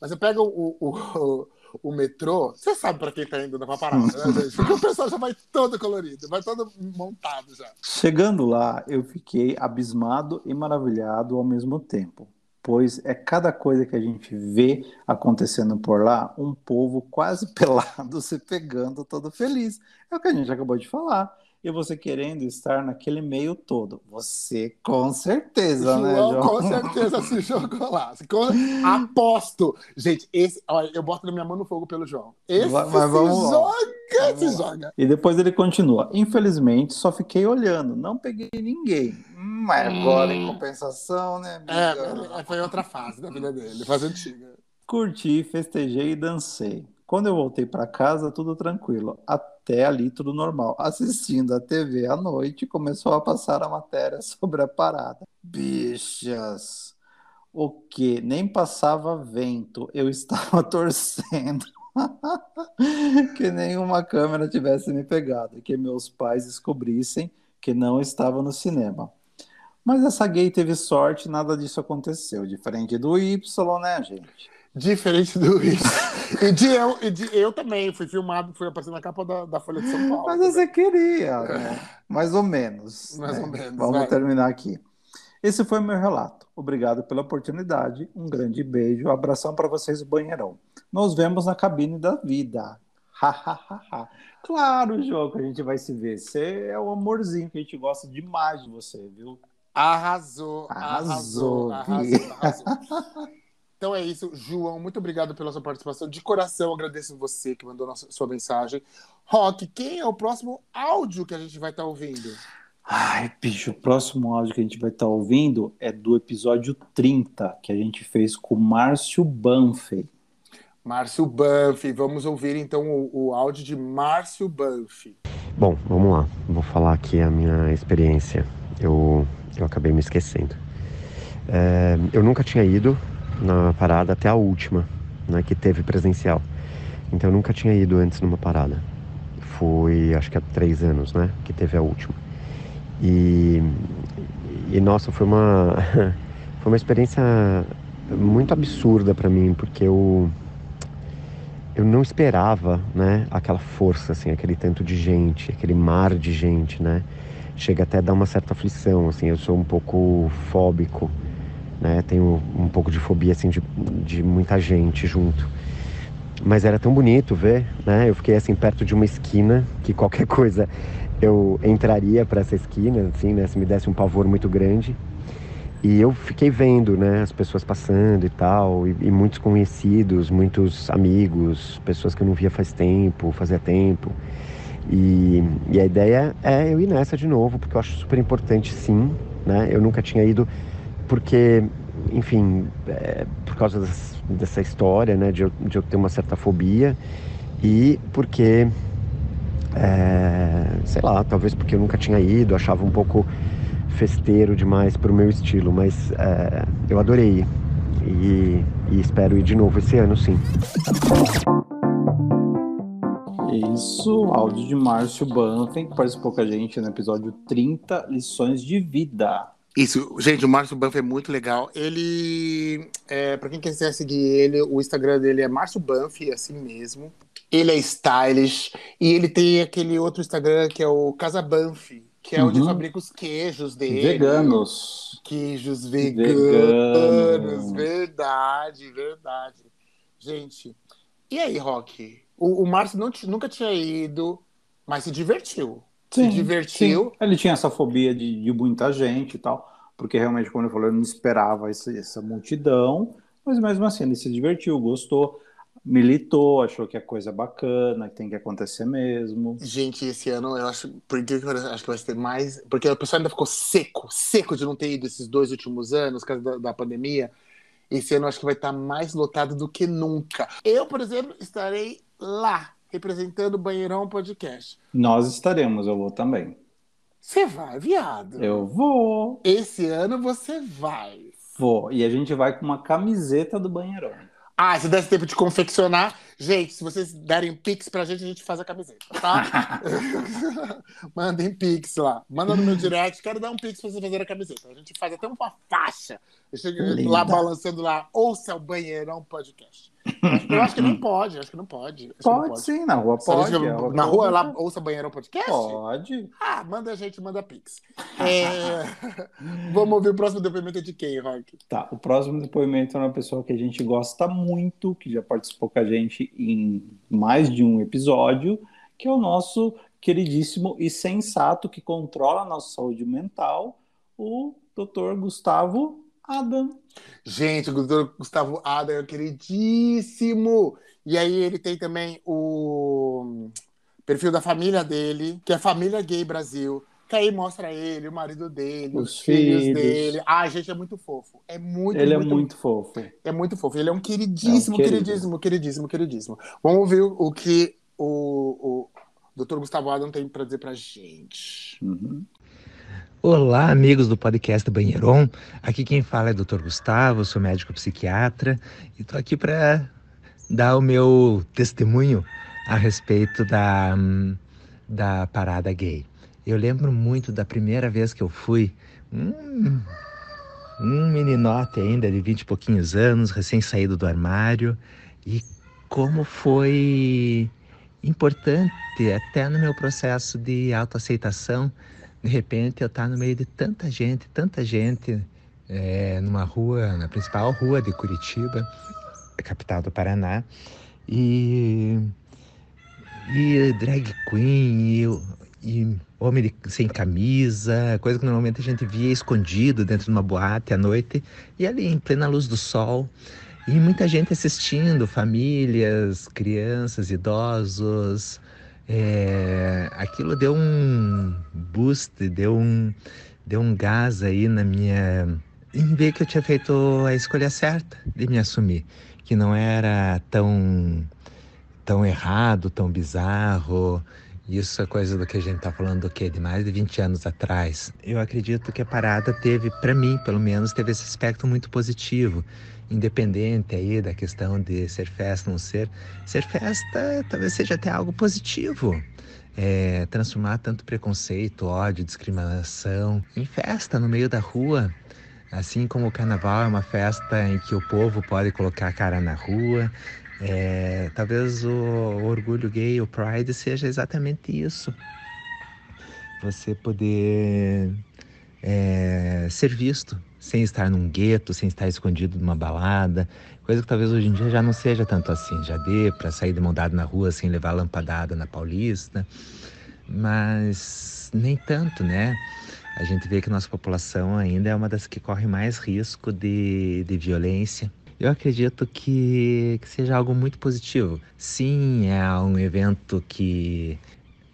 Mas você pega o, o, o metrô, você sabe para quem tá indo na parada, né, (laughs) gente? Porque o pessoal já vai todo colorido, vai todo montado já. Chegando lá, eu fiquei abismado e maravilhado ao mesmo tempo, pois é cada coisa que a gente vê acontecendo por lá, um povo quase (laughs) pelado se pegando todo feliz. É o que a gente acabou de falar. E você querendo estar naquele meio todo. Você com certeza, né, João, João? com certeza se jogou lá. Aposto. Gente, esse, olha, eu boto na minha mão no fogo pelo João. Esse mas vamos se lá. joga, se joga. E depois ele continua. Infelizmente, só fiquei olhando, não peguei ninguém. Hum, Mas agora, em compensação, né? amiga? É, foi outra fase da vida dele, fase antiga. Curti, festejei e dancei. Quando eu voltei para casa, tudo tranquilo. Até ali, tudo normal. Assistindo a TV à noite, começou a passar a matéria (laughs) sobre a parada. Bichas! O que? Nem passava vento. Eu estava (laughs) torcendo. (laughs) que nenhuma câmera tivesse me pegado e que meus pais descobrissem que não estava no cinema. Mas essa gay teve sorte, nada disso aconteceu. Diferente do Y, né, gente? Diferente do isso. E de eu, e de eu também. Fui filmado, fui aparecer na capa da, da Folha de São Paulo. Mas você queria, né? Mais ou menos. Mais né? ou menos, Vamos vai. terminar aqui. Esse foi o meu relato. Obrigado pela oportunidade. Um grande beijo. Abração para vocês banheirão. Nos vemos na cabine da vida. Claro, João, que a gente vai se ver. Você é o amorzinho que a gente gosta demais de você, viu? Arrasou, Arrasou, arrasou, arrasou, arrasou. (laughs) Então é isso, João. Muito obrigado pela sua participação. De coração, agradeço você que mandou nossa, sua mensagem. Rock, quem é o próximo áudio que a gente vai estar ouvindo? Ai, bicho, o próximo áudio que a gente vai estar ouvindo é do episódio 30, que a gente fez com o Márcio Banfi. Márcio Banff. Vamos ouvir então o, o áudio de Márcio Banff. Bom, vamos lá. Vou falar aqui a minha experiência. Eu, eu acabei me esquecendo. É, eu nunca tinha ido na parada até a última, né, que teve presencial. Então eu nunca tinha ido antes numa parada. Foi, acho que há três anos, né, que teve a última. E, e nossa, foi uma, (laughs) foi uma experiência muito absurda para mim, porque eu eu não esperava, né, aquela força, assim, aquele tanto de gente, aquele mar de gente, né? Chega até a dar uma certa aflição, assim, eu sou um pouco fóbico, né? Tenho um pouco de fobia, assim, de, de muita gente junto. Mas era tão bonito ver, né? Eu fiquei, assim, perto de uma esquina, que qualquer coisa eu entraria para essa esquina, assim, né? Se me desse um pavor muito grande. E eu fiquei vendo, né, as pessoas passando e tal, e, e muitos conhecidos, muitos amigos, pessoas que eu não via faz tempo, fazia tempo. E, e a ideia é eu ir nessa de novo, porque eu acho super importante, sim, né? Eu nunca tinha ido porque, enfim, é, por causa das- dessa história, né, de eu, de eu ter uma certa fobia e porque, é, sei lá, talvez porque eu nunca tinha ido, achava um pouco festeiro demais pro meu estilo, mas é, eu adorei e, e espero ir de novo esse ano, sim. Isso, áudio de Márcio Banfen, que participou com a gente no episódio 30, Lições de Vida. Isso, gente, o Márcio Banff é muito legal. Ele, é, para quem quiser seguir ele, o Instagram dele é Márcio Banff, assim mesmo. Ele é stylish e ele tem aquele outro Instagram que é o Casa Banff, que é onde Uhum. fabrica os queijos dele. Veganos. Queijos veganos. Veganos. Verdade, verdade. Gente, e aí, Rock? O, o Márcio nunca tinha ido, mas se divertiu. Se divertiu. sim. Ele tinha essa fobia de, de muita gente e tal, porque realmente, como ele falou, ele não esperava essa, essa multidão, mas mesmo assim ele se divertiu, gostou, militou, achou que é coisa bacana, que tem que acontecer mesmo. Gente, esse ano eu acho, por que acho que vai ter mais. Porque o pessoal ainda ficou seco, seco de não ter ido esses dois últimos anos, por causa da, da pandemia. Esse ano eu acho que vai estar mais lotado do que nunca. Eu, por exemplo, estarei lá, representando o Banheirão Podcast. Nós estaremos, eu vou também. Você vai, viado? Eu vou, Esse ano você vai. vou. E a gente vai com uma camiseta do banheirão. Ah, se desse tempo de confeccionar. Gente, se vocês derem pix pra gente, a gente faz a camiseta, tá? (laughs) (laughs) Mandem pix lá. Manda no meu direct. Quero dar um pix pra você fazer a camiseta. A gente faz até uma faixa. Eu chego Linda. lá balançando lá. Ouça o Banheirão Podcast. Eu (laughs) acho que não pode. Acho que não pode. Que não Pode, sim, na rua gente pode. a na rua lá, pública. ouça Banheirão Podcast? Pode. Ah, manda a gente, manda pix. É, (laughs) Vamos ouvir o próximo depoimento de quem, Rock? Tá, o próximo depoimento é uma pessoa que a gente gosta muito, que já participou com a gente em mais de um episódio, que é o nosso queridíssimo e sensato que controla a nossa saúde mental, o Dr. Gustavo Adam. Gente, o doutor Gustavo Adam é queridíssimo. E aí ele tem também o perfil da família dele, que é Família Gay Brasil. Que aí mostra ele, o marido dele, os, Os filhos, filhos. dele. Ah, gente, é muito fofo. É muito, Ele muito, é muito fofo. É muito fofo. Ele é um queridíssimo, É um queridíssimo, queridíssimo, queridíssimo. Vamos ouvir o que o, o Dr. Gustavo Adam tem pra dizer pra gente. Uhum. Olá, amigos do podcast Banheiron. Aqui quem fala é o Dr. Gustavo, sou médico psiquiatra e estou aqui para dar o meu testemunho a respeito da, hum, da parada gay. Eu lembro muito da primeira vez que eu fui, um, um meninote ainda de vinte e pouquinhos anos, recém-saído do armário, e como foi importante até no meu processo de autoaceitação de repente eu estar no meio de tanta gente, tanta gente, é, numa rua, na principal rua de Curitiba, capital do Paraná, e, e drag queen, e, e homem de- sem camisa, coisa que normalmente a gente via escondido dentro de uma boate à noite, e ali em plena luz do sol, e muita gente assistindo, famílias, crianças, idosos, é, aquilo deu um boost, deu um, deu um gás aí na minha. em ver que eu tinha feito a escolha certa de me assumir, que não era tão, tão errado, tão bizarro. Isso é coisa do que a gente tá falando do quê? De mais de 20 anos atrás. Eu acredito que a parada teve, para mim, pelo menos, teve esse aspecto muito positivo independente aí da questão de ser festa ou não ser, ser festa talvez seja até algo positivo. É, transformar tanto preconceito, ódio, discriminação em festa no meio da rua. Assim como o carnaval é uma festa em que o povo pode colocar a cara na rua, é, talvez o, o orgulho gay, o pride, seja exatamente isso. Você poder é, ser visto sem estar num gueto, sem estar escondido numa balada, coisa que talvez hoje em dia já não seja tanto assim, já dê para sair de mão dada na rua sem levar lampadada na Paulista, mas nem tanto, né? A gente vê que nossa população ainda é uma das que corre mais risco de, de violência. Eu acredito que, que seja algo muito positivo. Sim, é um evento que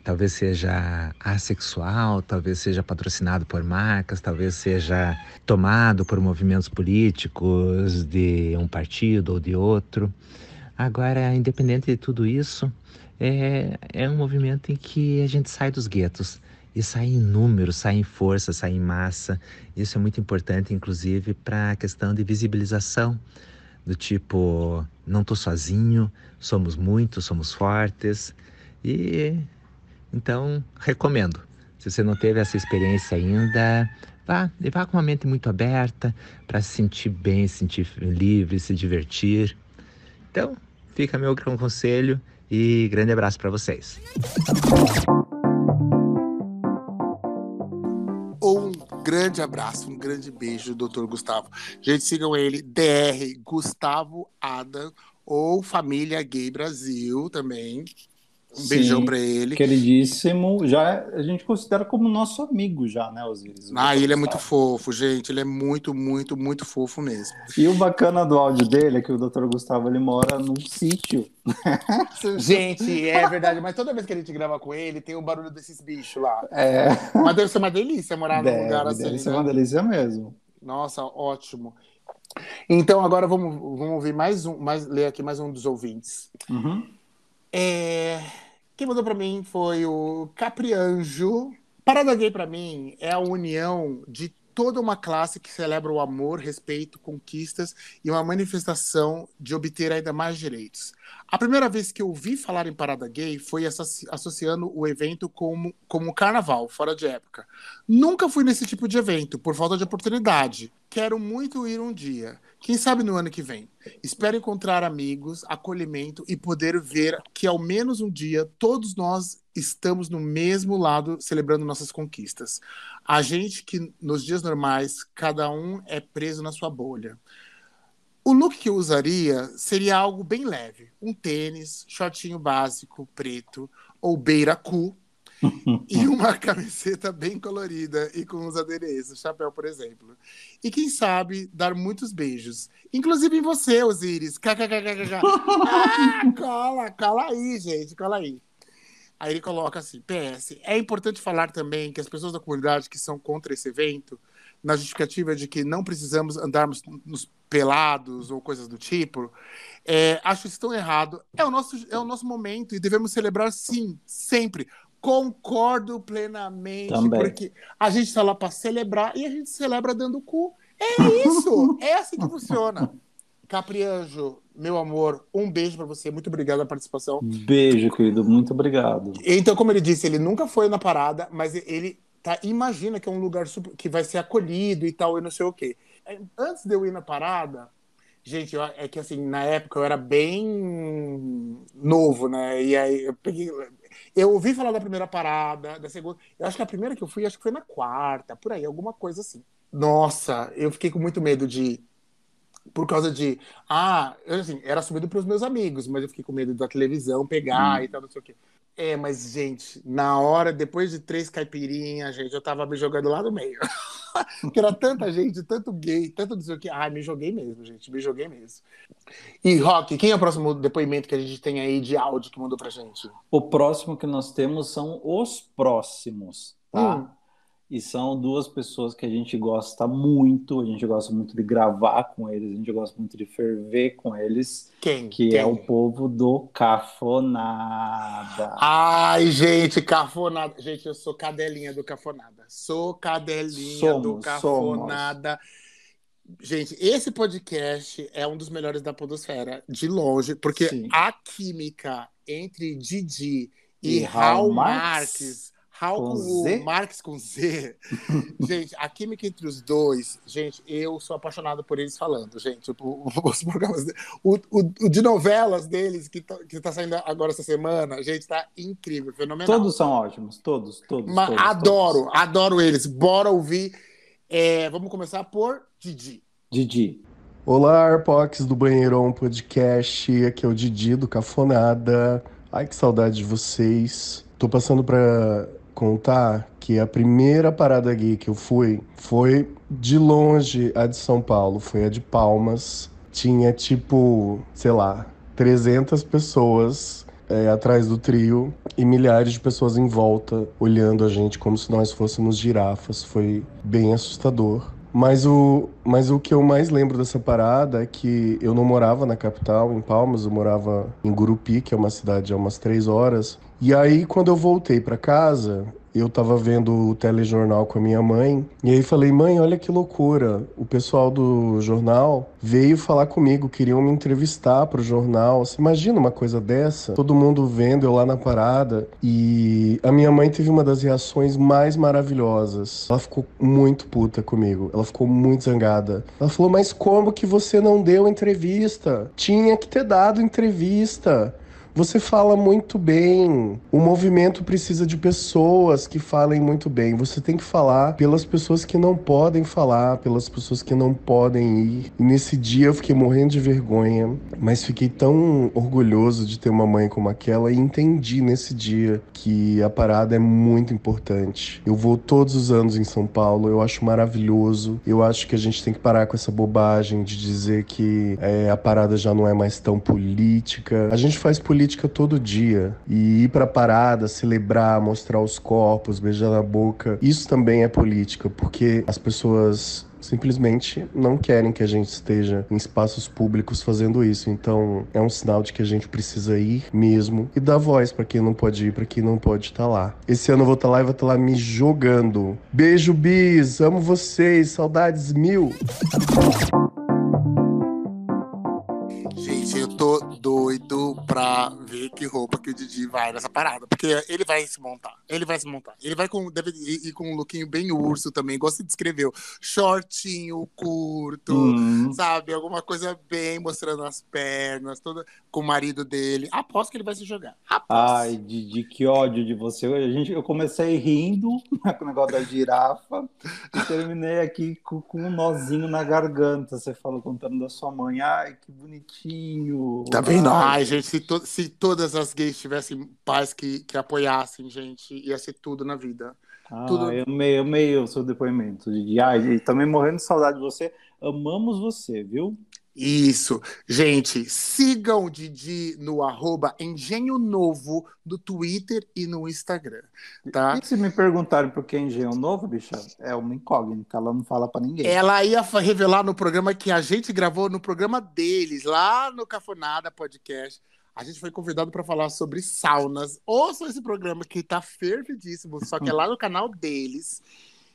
talvez seja assexual, talvez seja patrocinado por marcas, talvez seja tomado por movimentos políticos de um partido ou de outro. Agora, independente de tudo isso, é, é um movimento em que a gente sai dos guetos e sai em número, sai em força, sai em massa. Isso é muito importante, inclusive, para a questão de visibilização do tipo não tô sozinho, somos muitos, somos fortes e então, recomendo. Se você não teve essa experiência ainda, vá, vá com uma mente muito aberta para se sentir bem, se sentir livre, se divertir. Então, fica meu grande conselho e grande abraço para vocês. Um grande abraço, um grande beijo, doutor Gustavo. Gente, sigam ele, DR Gustavo Adam, ou Família Gay Brasil também. Um beijão pra ele. Queridíssimo. Já a gente considera como nosso amigo já, né, Osiris? Ah, ele é muito fofo, gente. Ele é muito, muito, muito fofo mesmo. E o bacana do áudio dele é que o Dr. Gustavo ele mora num sítio. (laughs) Gente, é verdade, mas toda vez que a gente grava com ele, tem o barulho desses bichos lá. É. Mas deve ser uma delícia morar num Deve, lugar assim. deve ser né? uma delícia mesmo. Nossa, ótimo. Então, agora vamos, vamos ouvir mais um, mais, ler aqui mais um dos ouvintes. Uhum. É, Quem mandou pra mim foi o Caprianjo. Parada gay pra mim é a união de toda uma classe que celebra o amor, respeito, conquistas e uma manifestação de obter ainda mais direitos. A primeira vez que eu ouvi falar em parada gay foi associ- associando o evento como, como carnaval, fora de época. Nunca fui nesse tipo de evento, por falta de oportunidade. Quero muito ir um dia. Quem sabe no ano que vem. Espero encontrar amigos, acolhimento e poder ver que ao menos um dia todos nós estamos no mesmo lado celebrando nossas conquistas. A gente que nos dias normais cada um é preso na sua bolha. O look que eu usaria seria algo bem leve: um tênis, shortinho básico, preto ou beira-cu, e (laughs) uma camiseta bem colorida e com os adereços, chapéu, por exemplo. E quem sabe dar muitos beijos. Inclusive em você, Osiris. KKKKK. (laughs) Ah, cola, cola aí, gente, cola aí. Aí ele coloca assim: PS. É importante falar também que as pessoas da comunidade que são contra esse evento, na justificativa de que não precisamos andarmos nos pelados ou coisas do tipo, é, acho isso tão errado. É o, nosso, é o nosso momento e devemos celebrar sim, sempre. Concordo plenamente, Também. porque a gente está lá para celebrar e a gente celebra dando cu. É isso! é assim que funciona. Caprianjo, meu amor, um beijo para você. Muito obrigado pela participação. Beijo, querido. Muito obrigado. Então, como ele disse, ele nunca foi na parada, mas ele tá, imagina que é um lugar super- que vai ser acolhido e tal, e não sei o quê. É, Antes de eu ir na parada, gente, eu- é que assim, na época eu era bem novo, né? E aí eu peguei. Eu ouvi falar da primeira parada, da segunda. Eu acho que a primeira que eu fui, acho que foi na quarta, por aí, alguma coisa assim. Nossa, eu fiquei com muito medo de por causa de. Ah, eu, assim, era subido para os meus amigos, mas eu fiquei com medo da televisão pegar Hum. e tal, não sei o quê. É, mas, gente, na hora, depois de três caipirinhas, gente, eu tava me jogando lá no meio. (laughs) Porque era tanta gente, tanto gay, tanto o quê. Ai, me joguei mesmo, gente, me joguei mesmo. E, Rock, quem é o próximo depoimento que a gente tem aí de áudio que mandou pra gente? O próximo que nós temos são os próximos, tá? Hum. E são duas pessoas que a gente gosta muito, a gente gosta muito de gravar com eles, a gente gosta muito de ferver com eles, Quem? que Quem? é o povo do Cafonada. Ai, gente, cafonada. Gente, eu sou cadelinha do cafonada. Sou cadelinha do Somos, cafonada. Gente, esse podcast é um dos melhores da Podosfera, de longe, porque Sim. a química entre Didi E e, Raul Marques, Raul com com, Z? Marques com Z. (laughs) gente, a química entre os dois, gente, eu sou apaixonado por eles falando, gente. O- Os programas, de- o, o- o de novelas deles, que tá, que tá saindo agora essa semana, gente, tá incrível, fenomenal. Todos são ótimos, todos, todos, Ma- todos, adoro, todos. adoro eles. Bora ouvir. É, vamos começar por Didi. Didi. Olá, Arpox do Banheirão Podcast. Aqui é o Didi do Cafonada. Ai, que saudade de vocês. Tô passando pra contar que a primeira parada gay que eu fui foi de longe a de São Paulo, foi a de Palmas. Tinha tipo, sei lá, 300 pessoas é, atrás do trio e milhares de pessoas em volta olhando a gente como se nós fôssemos girafas. Foi bem assustador. Mas o, mas o que eu mais lembro dessa parada é que eu não morava na capital, em Palmas, eu morava em Gurupi, que é uma cidade a umas três horas. E aí, quando eu voltei para casa, eu tava vendo o telejornal com a minha mãe, e aí falei, mãe, olha que loucura. O pessoal do jornal veio falar comigo, queriam me entrevistar pro jornal. Você imagina uma coisa dessa? Todo mundo vendo eu lá na parada. E a minha mãe teve uma das reações mais maravilhosas. Ela ficou muito puta comigo. Ela ficou muito zangada. Ela falou: Mas como que você não deu entrevista? Tinha que ter dado entrevista. Você fala muito bem. O movimento precisa de pessoas que falem muito bem. Você tem que falar pelas pessoas que não podem falar, pelas pessoas que não podem ir. E nesse dia eu fiquei morrendo de vergonha, mas fiquei tão orgulhoso de ter uma mãe como aquela e entendi nesse dia que a parada é muito importante. Eu vou todos os anos em São Paulo, eu acho maravilhoso. Eu acho que a gente tem que parar com essa bobagem de dizer que é, a parada já não é mais tão política. A gente faz política todo dia e ir pra parada, celebrar, mostrar os corpos, beijar na boca, isso também é política, porque as pessoas simplesmente não querem que a gente esteja em espaços públicos fazendo isso. Então, é um sinal de que a gente precisa ir mesmo e dar voz pra quem não pode ir, pra quem não pode estar lá. Esse ano eu vou estar lá e vou estar lá me jogando. Beijo, bis, amo vocês, saudades mil. Gente, eu tô doido pra ver que roupa que o Didi vai nessa parada. Porque ele vai se montar. Ele vai se montar. Ele vai com, deve ir, ir com um lookinho bem urso também. Gosto de descrever. Shortinho curto, Hum. sabe? Alguma coisa bem mostrando as pernas, toda, com o marido dele. Aposto que ele vai se jogar. Ai, Didi, que ódio de você. A gente, eu comecei rindo (laughs) com o negócio da girafa e terminei aqui com, com um nozinho na garganta. Você falou contando da sua mãe. Ai, que bonitinho. Tá vendo? Ai, Ai, gente, se to- se todas as gays tivessem pais que, que apoiassem, gente, ia ser tudo na vida. Ah, Tudo- eu amei, eu amei o seu depoimento. Ai, e também morrendo de saudade de você. Amamos você, viu? Isso. Gente, sigam o Didi no arroba Engenho Novo no Twitter e no Instagram, tá? E se me perguntarem por que é engenho novo, bicha, é uma incógnita, ela não fala pra ninguém. Ela ia revelar no programa que a gente gravou no programa deles, lá no Cafonada Podcast. A gente foi convidado para falar sobre saunas. Ouçam esse programa que tá fervidíssimo, só que é lá no canal deles.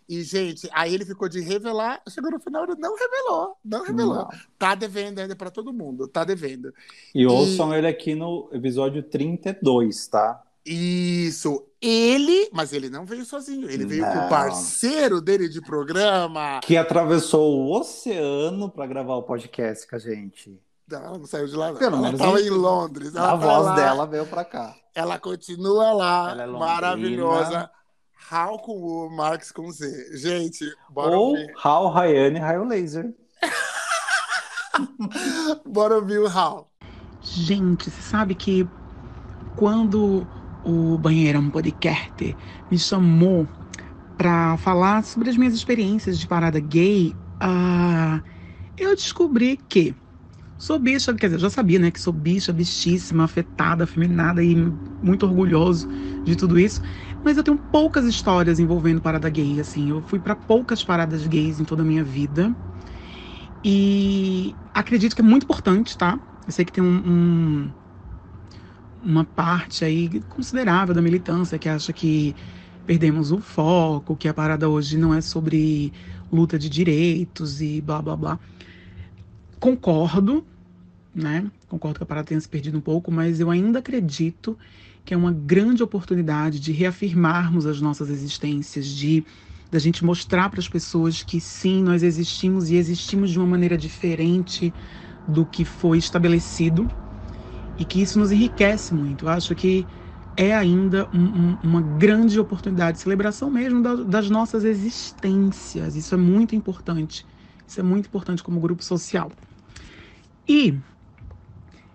E, gente, aí ele ficou de revelar, chegou no final, ele não revelou, não revelou. Não. Tá devendo ainda para todo mundo, tá devendo. E ouçam ele aqui no episódio 32, tá? Isso, ele, mas ele não veio sozinho, ele veio com Não. o parceiro dele de programa. Que atravessou o oceano pra gravar o podcast com a gente. Não, ela não saiu de lá, não. Pelo ela estava em- em Londres. Ela A tá voz lá, dela veio pra cá. Ela continua lá, Ela é maravilhosa. How com o Marx com Z. Gente, bora Ou ouvir. Hal Rayane Raio Laser. (laughs) Bora ouvir o How. Gente, você sabe que quando o Banheirão Podcast me chamou pra falar sobre as minhas experiências de parada gay, ah, eu descobri que sou bicha, quer dizer, eu já sabia, né, que sou bicha, bichíssima, afetada, afeminada e muito orgulhoso de tudo isso, mas eu tenho poucas histórias envolvendo parada gay, assim, eu fui pra poucas paradas gays em toda a minha vida. E acredito que é muito importante, tá? Eu sei que tem um, um- uma parte aí considerável da militância que acha que perdemos o foco, que a parada hoje não é sobre luta de direitos e blá blá blá. Concordo, né? Concordo que a parada tenha se perdido um pouco, mas eu ainda acredito que é uma grande oportunidade de reafirmarmos as nossas existências, de da gente mostrar para as pessoas que sim, nós existimos e existimos de uma maneira diferente do que foi estabelecido e que isso nos enriquece muito. Eu acho que é ainda um- um- uma grande oportunidade, celebração mesmo da- das nossas existências. Isso é muito importante. Isso é muito importante como grupo social. E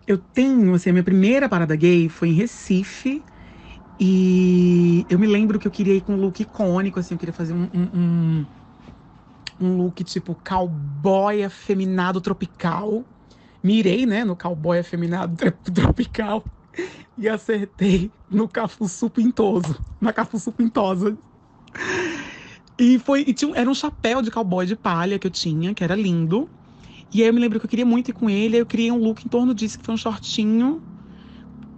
eu tenho, assim, a minha primeira parada gay foi em Recife. E eu me lembro que eu queria ir com um look icônico, assim, eu queria fazer um, um, um, um look tipo cowboy afeminado tropical. Mirei, né, no cowboy afeminado (laughs) tropical e acertei no cafuçu pintoso, na cafuçu pintosa. E foi, e tinha, era um chapéu de cowboy de palha que eu tinha, que era lindo. E aí eu me lembro que eu queria muito ir com ele, eu criei um look em torno disso, que foi um shortinho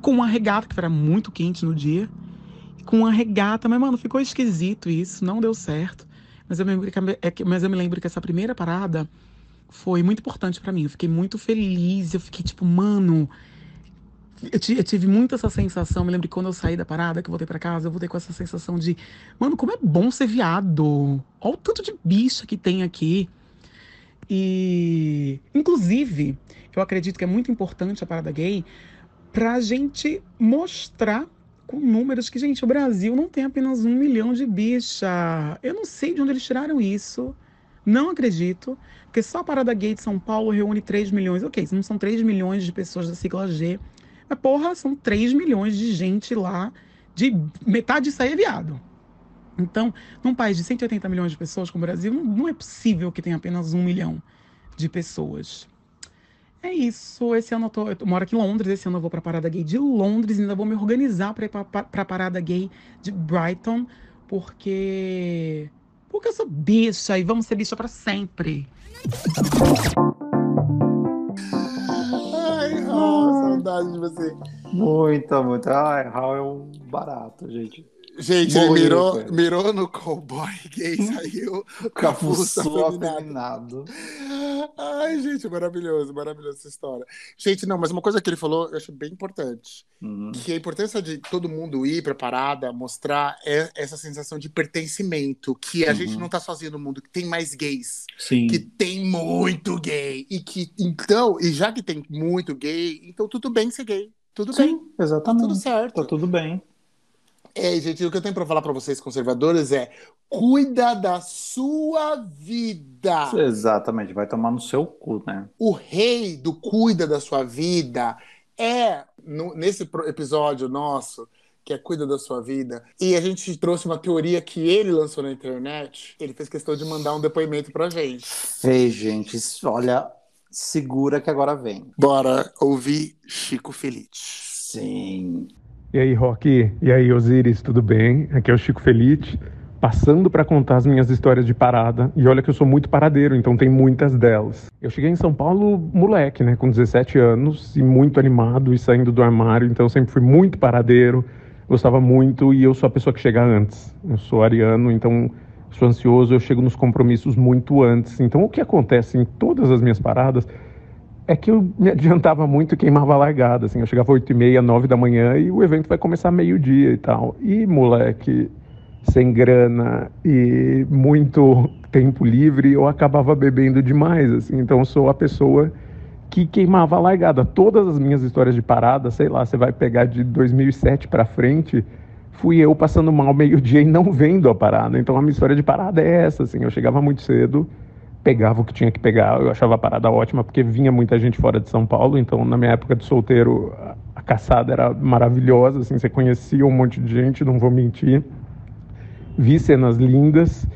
com uma regata, que era muito quente no dia, com uma regata, mas, mano, ficou esquisito isso, não deu certo. Mas eu me lembro que, é mas eu me lembro que essa primeira parada foi muito importante pra mim. Eu fiquei muito feliz, eu fiquei tipo, mano. Eu, eu tive muito essa sensação. Me lembro que quando eu saí da parada, que eu voltei pra casa, eu voltei com essa sensação de, mano, como é bom ser viado. Olha o tanto de bicha que tem aqui. E, inclusive, eu acredito que é muito importante a parada gay pra gente mostrar com números que, gente, o Brasil não tem apenas um milhão de bicha. Eu não sei de onde eles tiraram isso. Não acredito. Porque só a parada gay de São Paulo reúne 3 milhões. Ok, não são 3 milhões de pessoas da sigla G. Mas, porra, são 3 milhões de gente lá. De metade disso aí é viado. Então, num país de 180 milhões de pessoas como o Brasil, não, é possível que tenha apenas um milhão de pessoas. É isso. Esse ano eu, tô, eu moro aqui em Londres. Esse ano eu vou pra parada gay de Londres. Ainda vou me organizar pra ir pra, pra, pra parada gay de Brighton. Porque. Porque eu sou bicha e vamos ser bicha pra sempre. Ai, Raul, saudade de você. Muita, muita. Ai, Hal é um barato, gente. Gente, ele mirou, mirou no cowboy gay, (laughs) saiu Cafuçu afeminado. Ai, gente, maravilhoso, maravilhosa essa história. Gente, não, mas uma coisa que ele falou, eu acho bem importante. Uhum. Que a importância de todo mundo ir pra parada, mostrar é essa sensação de pertencimento, que a Uhum. gente não tá sozinho no mundo, que tem mais gays. Sim. Que tem muito gay. E que, então, e já que tem muito gay, então tudo bem ser gay. Tudo bem. Sim, exatamente. Tudo certo. Tá tudo bem. É, gente, o que eu tenho pra falar pra vocês conservadores é: cuida da sua vida. Exatamente, vai tomar no seu cu, né? O rei do cuida da sua vida é no- nesse episódio nosso, que é Cuida da Sua Vida, e a gente trouxe uma teoria que ele lançou na internet, ele fez questão de mandar um depoimento pra gente. Ei, gente, olha, segura que agora vem. Bora ouvir Chico Feliz. Sim. E aí, Rock? E aí, Osiris, tudo bem? Aqui é o Chico Felite, passando para contar as minhas histórias de parada. E olha que eu sou muito paradeiro, então tem muitas delas. Eu cheguei em São Paulo moleque, né, com 17 anos, e muito animado e saindo do armário, então sempre fui muito paradeiro, gostava muito e eu sou a pessoa que chega antes. Eu sou ariano, então sou ansioso, eu chego nos compromissos muito antes. Então o que acontece em todas as minhas paradas é que eu me adiantava muito e queimava a largada, assim, eu chegava 8 e meia, 9 da manhã e o evento vai começar meio-dia e tal. E, moleque, sem grana e muito tempo livre, eu acabava bebendo demais, assim, então eu sou a pessoa que queimava a largada. Todas as minhas histórias de parada, sei lá, você vai pegar de 2007 para frente, fui eu passando mal meio-dia e não vendo a parada. Então a minha história de parada é essa, assim, eu chegava muito cedo, pegava o que tinha que pegar. Eu achava a parada ótima porque vinha muita gente fora de São Paulo, então na minha época de solteiro a- caçada era maravilhosa, assim, você conhecia um monte de gente, não vou mentir. Vi cenas lindas.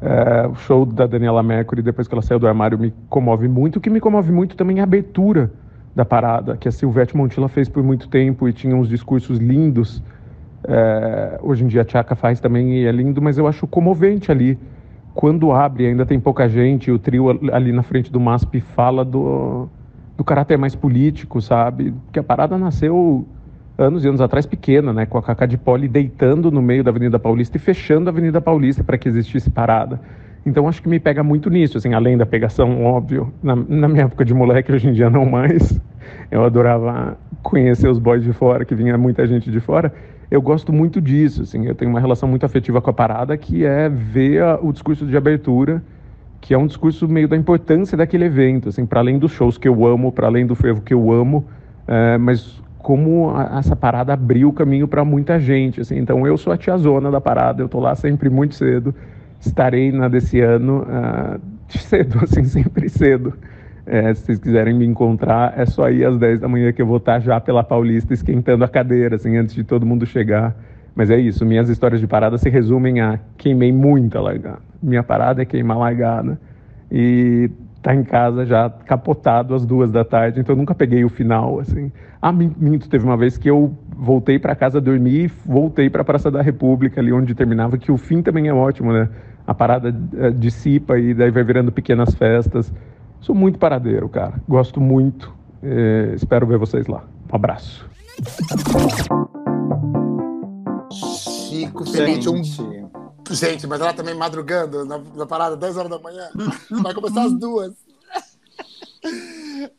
É, o show da Daniela Mercury, depois que ela saiu do armário, me comove muito. O que me comove muito também é a abertura da parada, que a Silvete Montilla fez por muito tempo e tinha uns discursos lindos. É, hoje em dia a Tchaka faz também e é lindo, mas eu acho comovente ali. Quando abre, ainda tem pouca gente, o trio al- ali na frente do MASP fala do, do caráter mais político, sabe? Porque a parada nasceu anos e anos atrás pequena, né? Com a Cacá de Poli deitando no meio da Avenida Paulista e fechando a Avenida Paulista para que existisse parada. Então acho que me pega muito nisso, assim, além da pegação, óbvio. Na, na minha época de moleque, hoje em dia não mais. Eu adorava conhecer os boys de fora, que vinha muita gente de fora. Eu gosto muito disso, assim, eu tenho uma relação muito afetiva com a parada, que é ver a- o discurso de abertura, que é um discurso meio da importância daquele evento, assim, para além dos shows que eu amo, para além do fervo que eu amo, é, mas como a- essa parada abriu o caminho para muita gente, assim. Então eu sou a tiazona da parada, eu tô lá sempre muito cedo. Estarei na desse ano ah, (laughs) cedo, assim, sempre cedo. É, se vocês quiserem me encontrar, é só ir às 10 da manhã que eu vou estar já pela Paulista esquentando a cadeira, assim, antes de todo mundo chegar. Mas é isso, minhas histórias de parada se resumem a queimei muita largada. Minha parada é queimar largada. E tá em casa já capotado às duas da tarde, então eu nunca peguei o final, assim. Ah, min- minto, teve uma vez que eu voltei para casa dormir e voltei para a Praça da República, ali onde terminava, que o fim também é ótimo, né? A parada eh, dissipa e daí vai virando pequenas festas. Sou muito paradeiro, cara. Gosto muito. Eh, espero ver vocês lá. Um abraço. Chico Feliz, um. Gente, mas ela também madrugando na, na parada, 10 horas da manhã. (laughs) Vai começar às duas.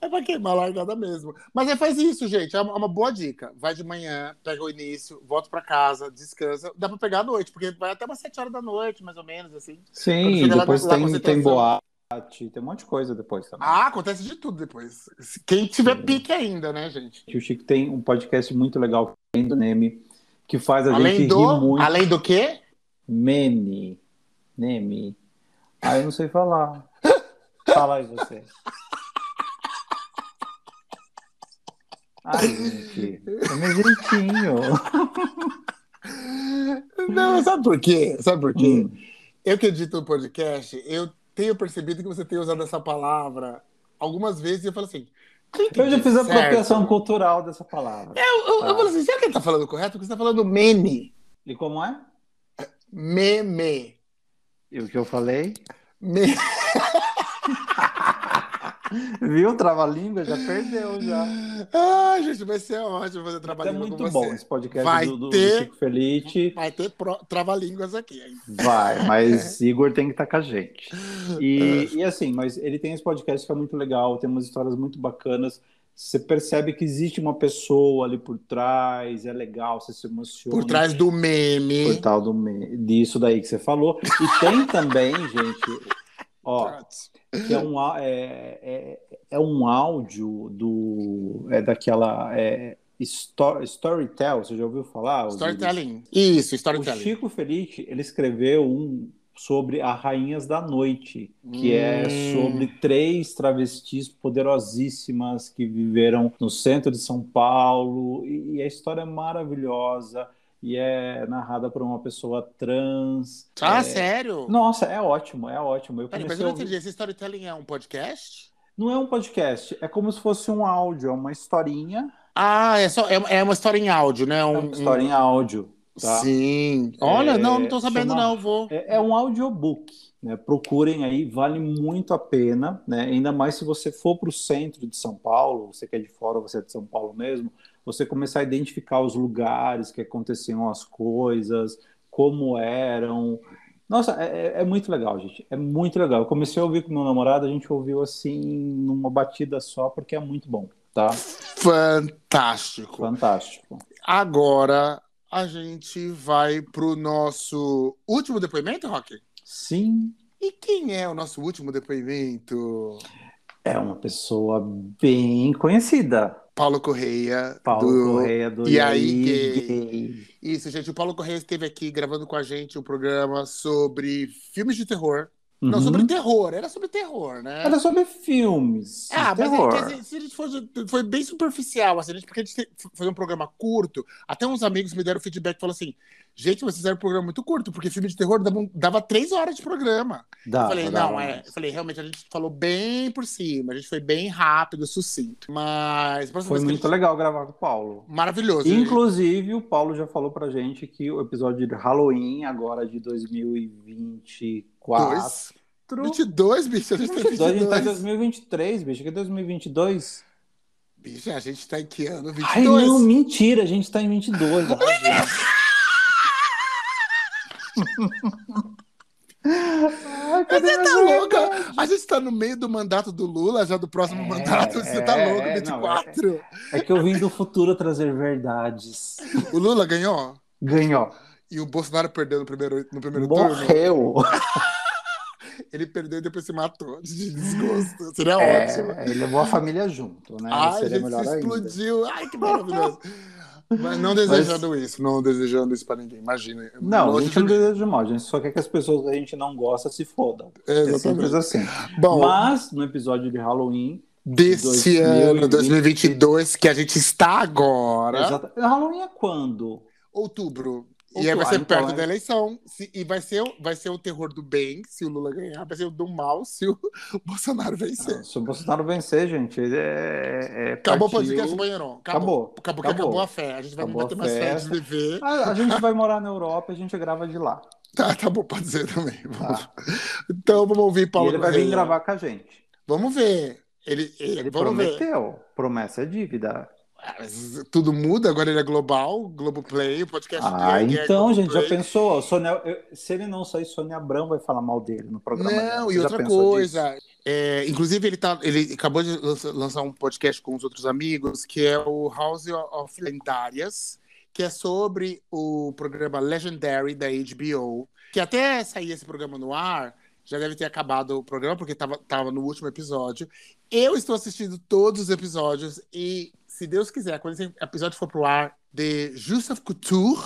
É pra queimar a largada mesmo. Mas aí faz isso, gente. É uma, é uma boa dica. Vai de manhã, pega o início, volta pra casa, descansa. Dá pra pegar à noite, porque vai até umas 7 horas da noite, mais ou menos, assim. Sim, lá depois na tem, tem concentração. boate, tem um monte de coisa depois também. Ah, acontece de tudo depois. Quem tiver pique ainda, né, gente? O Chico tem um podcast muito legal, além do Neme, que faz a Além gente do- rir muito. além do quê? Meme. Neme. Ah, eu não sei falar. (laughs) Fala aí você. Ai, gente. É meu jeitinho. Não, sabe por quê? Sabe por quê? Hum. Eu que edito o podcast, eu tenho percebido que você tem usado essa palavra algumas vezes e eu falo assim. Eu já fiz a apropriação cultural dessa palavra. Eu, eu, Tá. eu falo assim, será que ele tá falando correto? Porque você tá falando meme. E como é? Meme. E o que eu falei? Me... (laughs) (laughs) Viu? Trava-língua já perdeu já. Ai, gente, vai ser ótimo fazer trabalho É muito com você. bom esse podcast vai do, do, ter, do Chico Felice. Vai ter pro- trava-línguas aqui. hein? Vai, mas (laughs) Igor tem que estar com a gente. E, e assim, mas ele tem esse podcast que é muito legal, tem umas histórias muito bacanas. Você percebe que existe uma pessoa ali por trás, é legal, você se emociona. Por trás do meme. Por tal do me... disso daí que você falou. E tem também, gente, ó, que é um, é, é, é um áudio do. É daquela. É, Sto- Storytel, você já ouviu falar? Storytelling. Isso, O storytelling. Chico Felice, ele escreveu um sobre a Rainhas da Noite, que é Hum. sobre três travestis poderosíssimas que viveram no centro de São Paulo. E, e a história é maravilhosa. E é narrada por uma pessoa trans. Ah, É- sério? Nossa, é ótimo, é ótimo. Eu Peraí, mas eu não entendi. Esse storytelling é um podcast? Não é um podcast, é como se fosse um áudio, é uma historinha. Ah, é, só, é, é uma história em áudio, né? Um, É uma história em áudio. Tá? Sim. Olha, É, não, não tô sabendo, chama- não. Vou. É, é um audiobook, né? Procurem aí, vale muito a pena, né? Ainda mais se você for para o centro de São Paulo, você que é de fora, você é de São Paulo mesmo, você começar a identificar os lugares que aconteciam as coisas, como eram. Nossa, é, é- é muito legal, gente. É muito legal. Eu comecei a ouvir com meu namorado, a gente ouviu assim numa batida só, porque é muito bom, tá? Fantástico. Fantástico. Agora a gente vai pro nosso último depoimento, Rock? Sim. E quem é o nosso último depoimento? É uma pessoa bem conhecida. Paulo Correia. Paulo do... Correia do E aí, gay. gay. Isso, gente. O Paulo Correia esteve aqui gravando com a gente um programa sobre filmes de terror. Não, Uhum. sobre terror. Era sobre terror, né? Era sobre filmes. Ah, mas terror. é, se a gente for, foi bem superficial, assim, a gente- porque a gente te- foi um programa curto, até uns amigos me deram feedback e falaram assim, gente, vocês fizeram um programa muito curto, porque filme de terror dava, dava três horas de programa. Dava, eu falei, não, é, eu falei, realmente, a gente falou bem por cima, a gente foi bem rápido, sucinto. Mas, Foi muito gente- legal gravar com o Paulo. Maravilhoso. Inclusive, o Paulo já falou pra gente que o episódio de Halloween, agora de 2024. Dois. 22, bicho, a gente tá 22, a gente tá em 22. 2023, bicho. Que é 2022? Bicho, a gente tá em que ano? 22? Ai, não, mentira, a gente tá em 22. Ai, cadê Você tá louca? A gente tá no meio do mandato do Lula, já do próximo mandato. Você tá é, louco, é, 24. É que eu vim do futuro trazer verdades. O Lula ganhou? Ganhou. E o Bolsonaro perdeu no primeiro, no primeiro turno? Morreu. (laughs) Ele perdeu e depois se matou de (laughs) desgosto. Seria É, ótimo. ele levou a família junto, né? Ai, Seria melhor se ainda. explodiu. Ai, que maravilhoso. Mas não (laughs) desejando isso, não desejando isso pra ninguém, imagina. Não, a gente não de mim. deseja mal, a gente só quer que as pessoas que a gente não gosta se fodam. É Exatamente. simples assim. Bom, Mas no episódio de Halloween. desse 2020, ano, 2022, que a gente está agora, Exato. Halloween é quando? outubro. E aí vai ser Ah, então perto é- da eleição. Se- e vai ser, vai ser o terror do bem, se o Lula ganhar, vai ser o do mal, se o (laughs) Bolsonaro vencer. Se o Bolsonaro vencer, gente, ele é. é Acabou o partiu- podcast, Banheirão. Acabou. Acabou, que acabou a fé. A gente vai Acabou bater mais fé de ver. A, a gente (laughs) vai morar na Europa e a gente grava de lá. Tá, tá bom, pode ser também. Vamos- Então vamos ouvir E Paulo ele vai vir gravar com a gente. Vamos ver. Ele, ele, Ele vamos ver. prometeu. Promessa é dívida. Ah, Tudo muda, agora ele é global, Globoplay, o podcast Ah, dele é então, gente, já pensou? Sônia, se ele não sair, Sônia Abrão vai falar mal dele no programa. dela. Não, e outra coisa. é, inclusive, ele, tá, ele acabou de lança- lançar um podcast com os outros amigos, que é o House of Lendárias, que é sobre o programa Legendary da HBO. Que até sair esse programa no ar, já deve ter acabado o programa, porque estava tava no último episódio. Eu estou assistindo todos os episódios e, se Deus quiser, quando esse episódio for pro ar de Justaf Couture,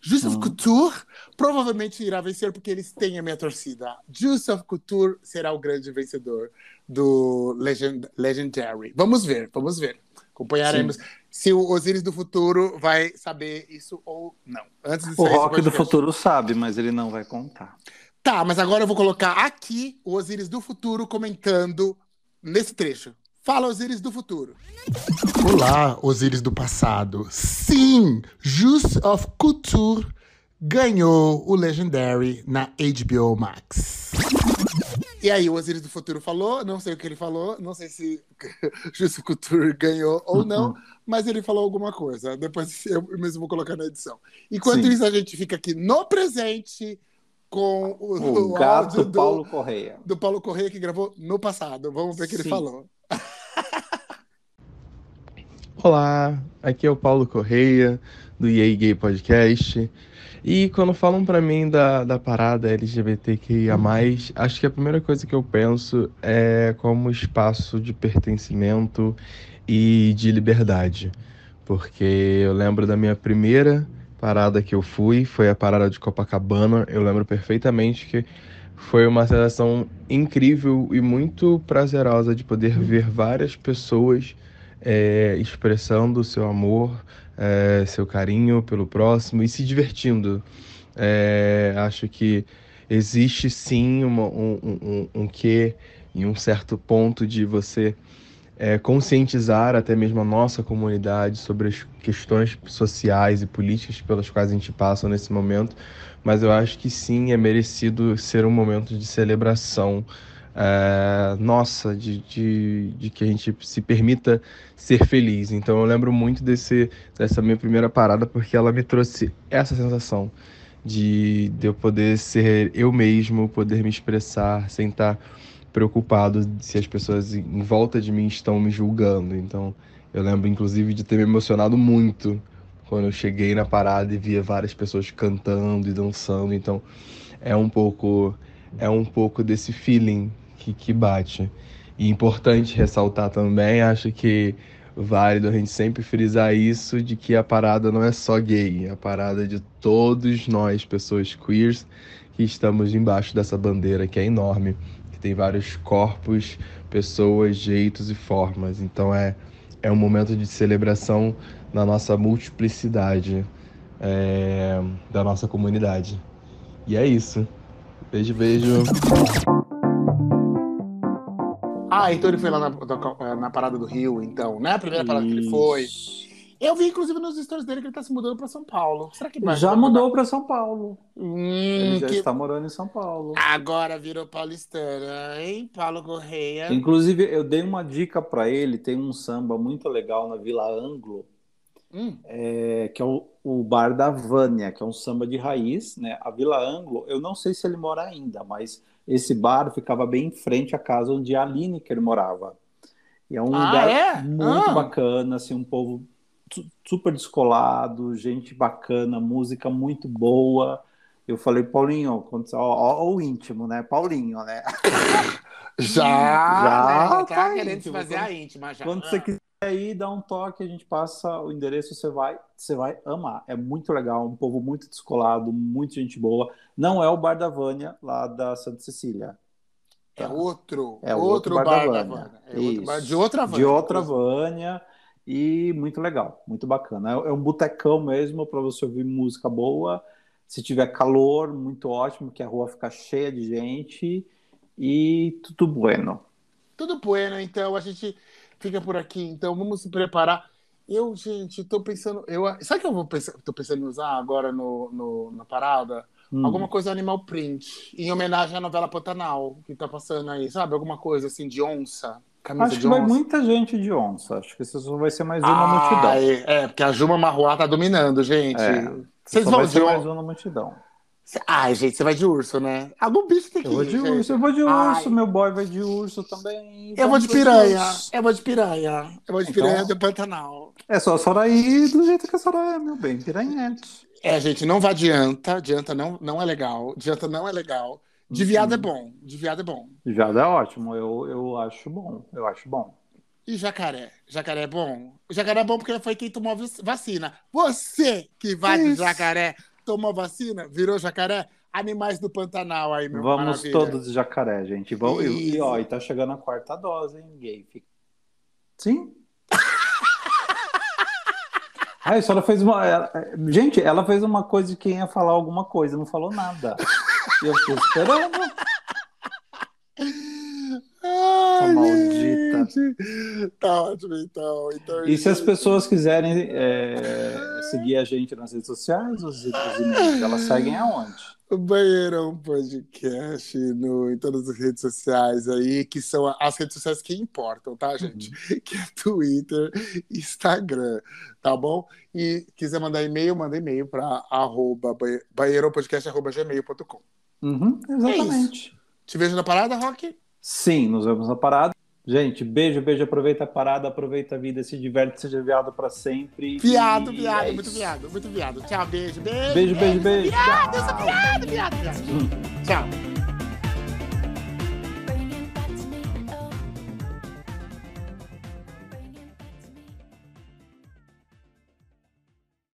Justaf Couture provavelmente irá vencer porque eles têm a minha torcida. Justaf Couture será o grande vencedor do Legend, Legendary. Vamos ver, vamos ver. Acompanharemos se o Osiris do futuro vai saber isso ou não. Antes O Rock do futuro sabe, mas ele não vai contar. Tá, mas agora eu vou colocar aqui o Osiris do futuro comentando nesse trecho. Fala, Osiris do futuro. Olá, Osiris do passado. Sim, Just of Couture ganhou o Legendary na HBO Max. E aí, o Osiris do futuro falou, não sei o que ele falou, não sei se (laughs) Just of Couture ganhou ou não, mas ele falou alguma coisa. Depois (laughs) eu mesmo vou colocar na edição. Enquanto Sim. isso, a gente fica aqui no presente com o, O (laughs) o gato áudio do Paulo Correia. do Paulo Correia que gravou no passado. Vamos ver o que ele Sim. falou. Olá, aqui é o Paulo Correia, do EA Gay Podcast. E quando falam pra mim da, da parada LGBTQIA, acho que a primeira coisa que eu penso é como espaço de pertencimento e de liberdade. Porque eu lembro da minha primeira parada que eu fui, foi a parada de Copacabana. Eu lembro perfeitamente que foi uma sensação incrível e muito prazerosa de poder ver várias pessoas é, expressando seu amor, é, seu carinho pelo próximo e se divertindo. É, acho que existe sim uma, um, um, um um certo ponto de você é, conscientizar até mesmo a nossa comunidade sobre as questões sociais e políticas pelas quais a gente passa nesse momento, mas eu acho que sim é merecido ser um momento de celebração é, nossa, de, de, de, que a gente se permita ser feliz. Então eu lembro muito desse, dessa minha primeira parada porque ela me trouxe essa sensação de, de eu poder ser eu mesmo, poder me expressar sem estar preocupado se as pessoas em volta de mim estão me julgando. Então, eu lembro inclusive de ter me emocionado muito quando eu cheguei na parada e via várias pessoas cantando e dançando. Então, é um pouco é um pouco desse feeling que, que bate. E importante ressaltar também, acho que válido a gente sempre frisar isso de que a parada não é só gay, é a parada de todos nós, pessoas queers, que estamos embaixo dessa bandeira que é enorme que tem vários corpos, pessoas, jeitos e formas. Então é, é um momento de celebração na nossa multiplicidade é, da nossa comunidade. E é isso. Beijo, beijo. Ah, então ele foi lá na, na parada do Rio, então, né? A primeira parada que ele foi. Eu vi, inclusive, nos stories dele que ele tá se mudando para São Paulo. Será que vai? Já mudou para São Paulo. Hum, ele já que- está morando em São Paulo. Agora virou paulistana, hein? Paulo Correia. Inclusive, eu dei uma dica para ele. Tem um samba muito legal na Vila Anglo, Hum. é, que é o, o Bar da Vânia, que é um samba de raiz. Né? A Vila Anglo, eu não sei se ele mora ainda, mas esse bar ficava bem em frente à casa onde a Lineker morava. E é um Ah, lugar é? muito Ah. bacana, assim, um povo su- super descolado, gente bacana, música muito boa. Eu falei, Paulinho, quando você- ó, ó, ó o íntimo, né? Paulinho, né? (laughs) Já, (laughs) Já né? tá tá querendo se íntimo. fazer Quando- a íntima já. Quando Ah. você quiser ir, dá um toque, a gente passa o endereço, você vai, você vai amar. É muito legal, um povo muito descolado, muita gente boa. Não é o Bar da Vânia, lá da Santa Cecília. É outro, É outro, bar, da Vânia. É outro bar de outra Vânia. De outra Vânia. E muito legal, muito bacana. É é um botecão mesmo para você ouvir música boa. Se tiver calor, muito ótimo, que a rua fica cheia de gente. E tudo bueno. Tudo bueno, então a gente fica por aqui. Então vamos se preparar. Eu, gente, tô pensando. Eu, sabe o que eu vou pensar, tô pensando em usar agora no, no- na parada? Hum. Alguma coisa animal print, em homenagem à novela Pantanal, que tá passando aí, sabe? Alguma coisa assim de onça, camisa Acho que vai onça. muita gente de onça. Acho que isso vai ser mais uma Ah, multidão. É, é, porque a Juma Marruá tá dominando, gente. É, Vocês vão vai de ser mais onça? uma multidão. Ai, gente, você vai de urso, né? Algum bicho tem que Eu vou ir, de gente. urso, eu vou de Ai, urso, meu boy vai de urso também. Eu vou de piranha. Eu vou de piranha. Eu vou de Então- piranha do Pantanal. É só a Soraya ir do jeito que a Soraya é, meu bem, piranhete. É, gente, não vá adianta. Adianta não, não é legal. Adianta não é legal. De Uhum. viado é bom. De viado é bom. Já é ótimo, eu, eu acho bom, eu acho bom. E jacaré? Jacaré é bom? O jacaré é bom porque foi quem tomou vacina. Você que vai de Isso. jacaré, tomou vacina, virou jacaré, animais do Pantanal aí, meu Vamos maravilha. todos de jacaré, gente. Vamos, e, ó, e tá chegando a quarta dose, hein, gay? Sim? Ai, (laughs) a senhora fez uma. ela- Gente, ela fez uma coisa de quem ia falar alguma coisa, não falou nada. E eu fiquei esperando. Ai, maldita. gente. Tá ótimo, então. então E se as pessoas quiserem é, seguir a gente nas redes sociais, os, os elas seguem aonde? O Banheirão Podcast no, em todas as redes sociais aí, que são as redes sociais que importam, tá, gente? (laughs) Que é Twitter, Instagram, tá bom? E quiser mandar e-mail, manda e-mail para arroba banhe- banheiropodcast.gmail.com. Uhum, exatamente. Te vejo na parada, Rock? Sim, nos vemos na parada. Gente, beijo, beijo, aproveita a parada, aproveita a vida, se diverte, seja viado pra sempre. Viado, E viado, é muito viado, muito viado. Tchau, beijo, beijo. Beijo, beijo, beijo. Viado, eu sou viado, viado, viado. Tchau.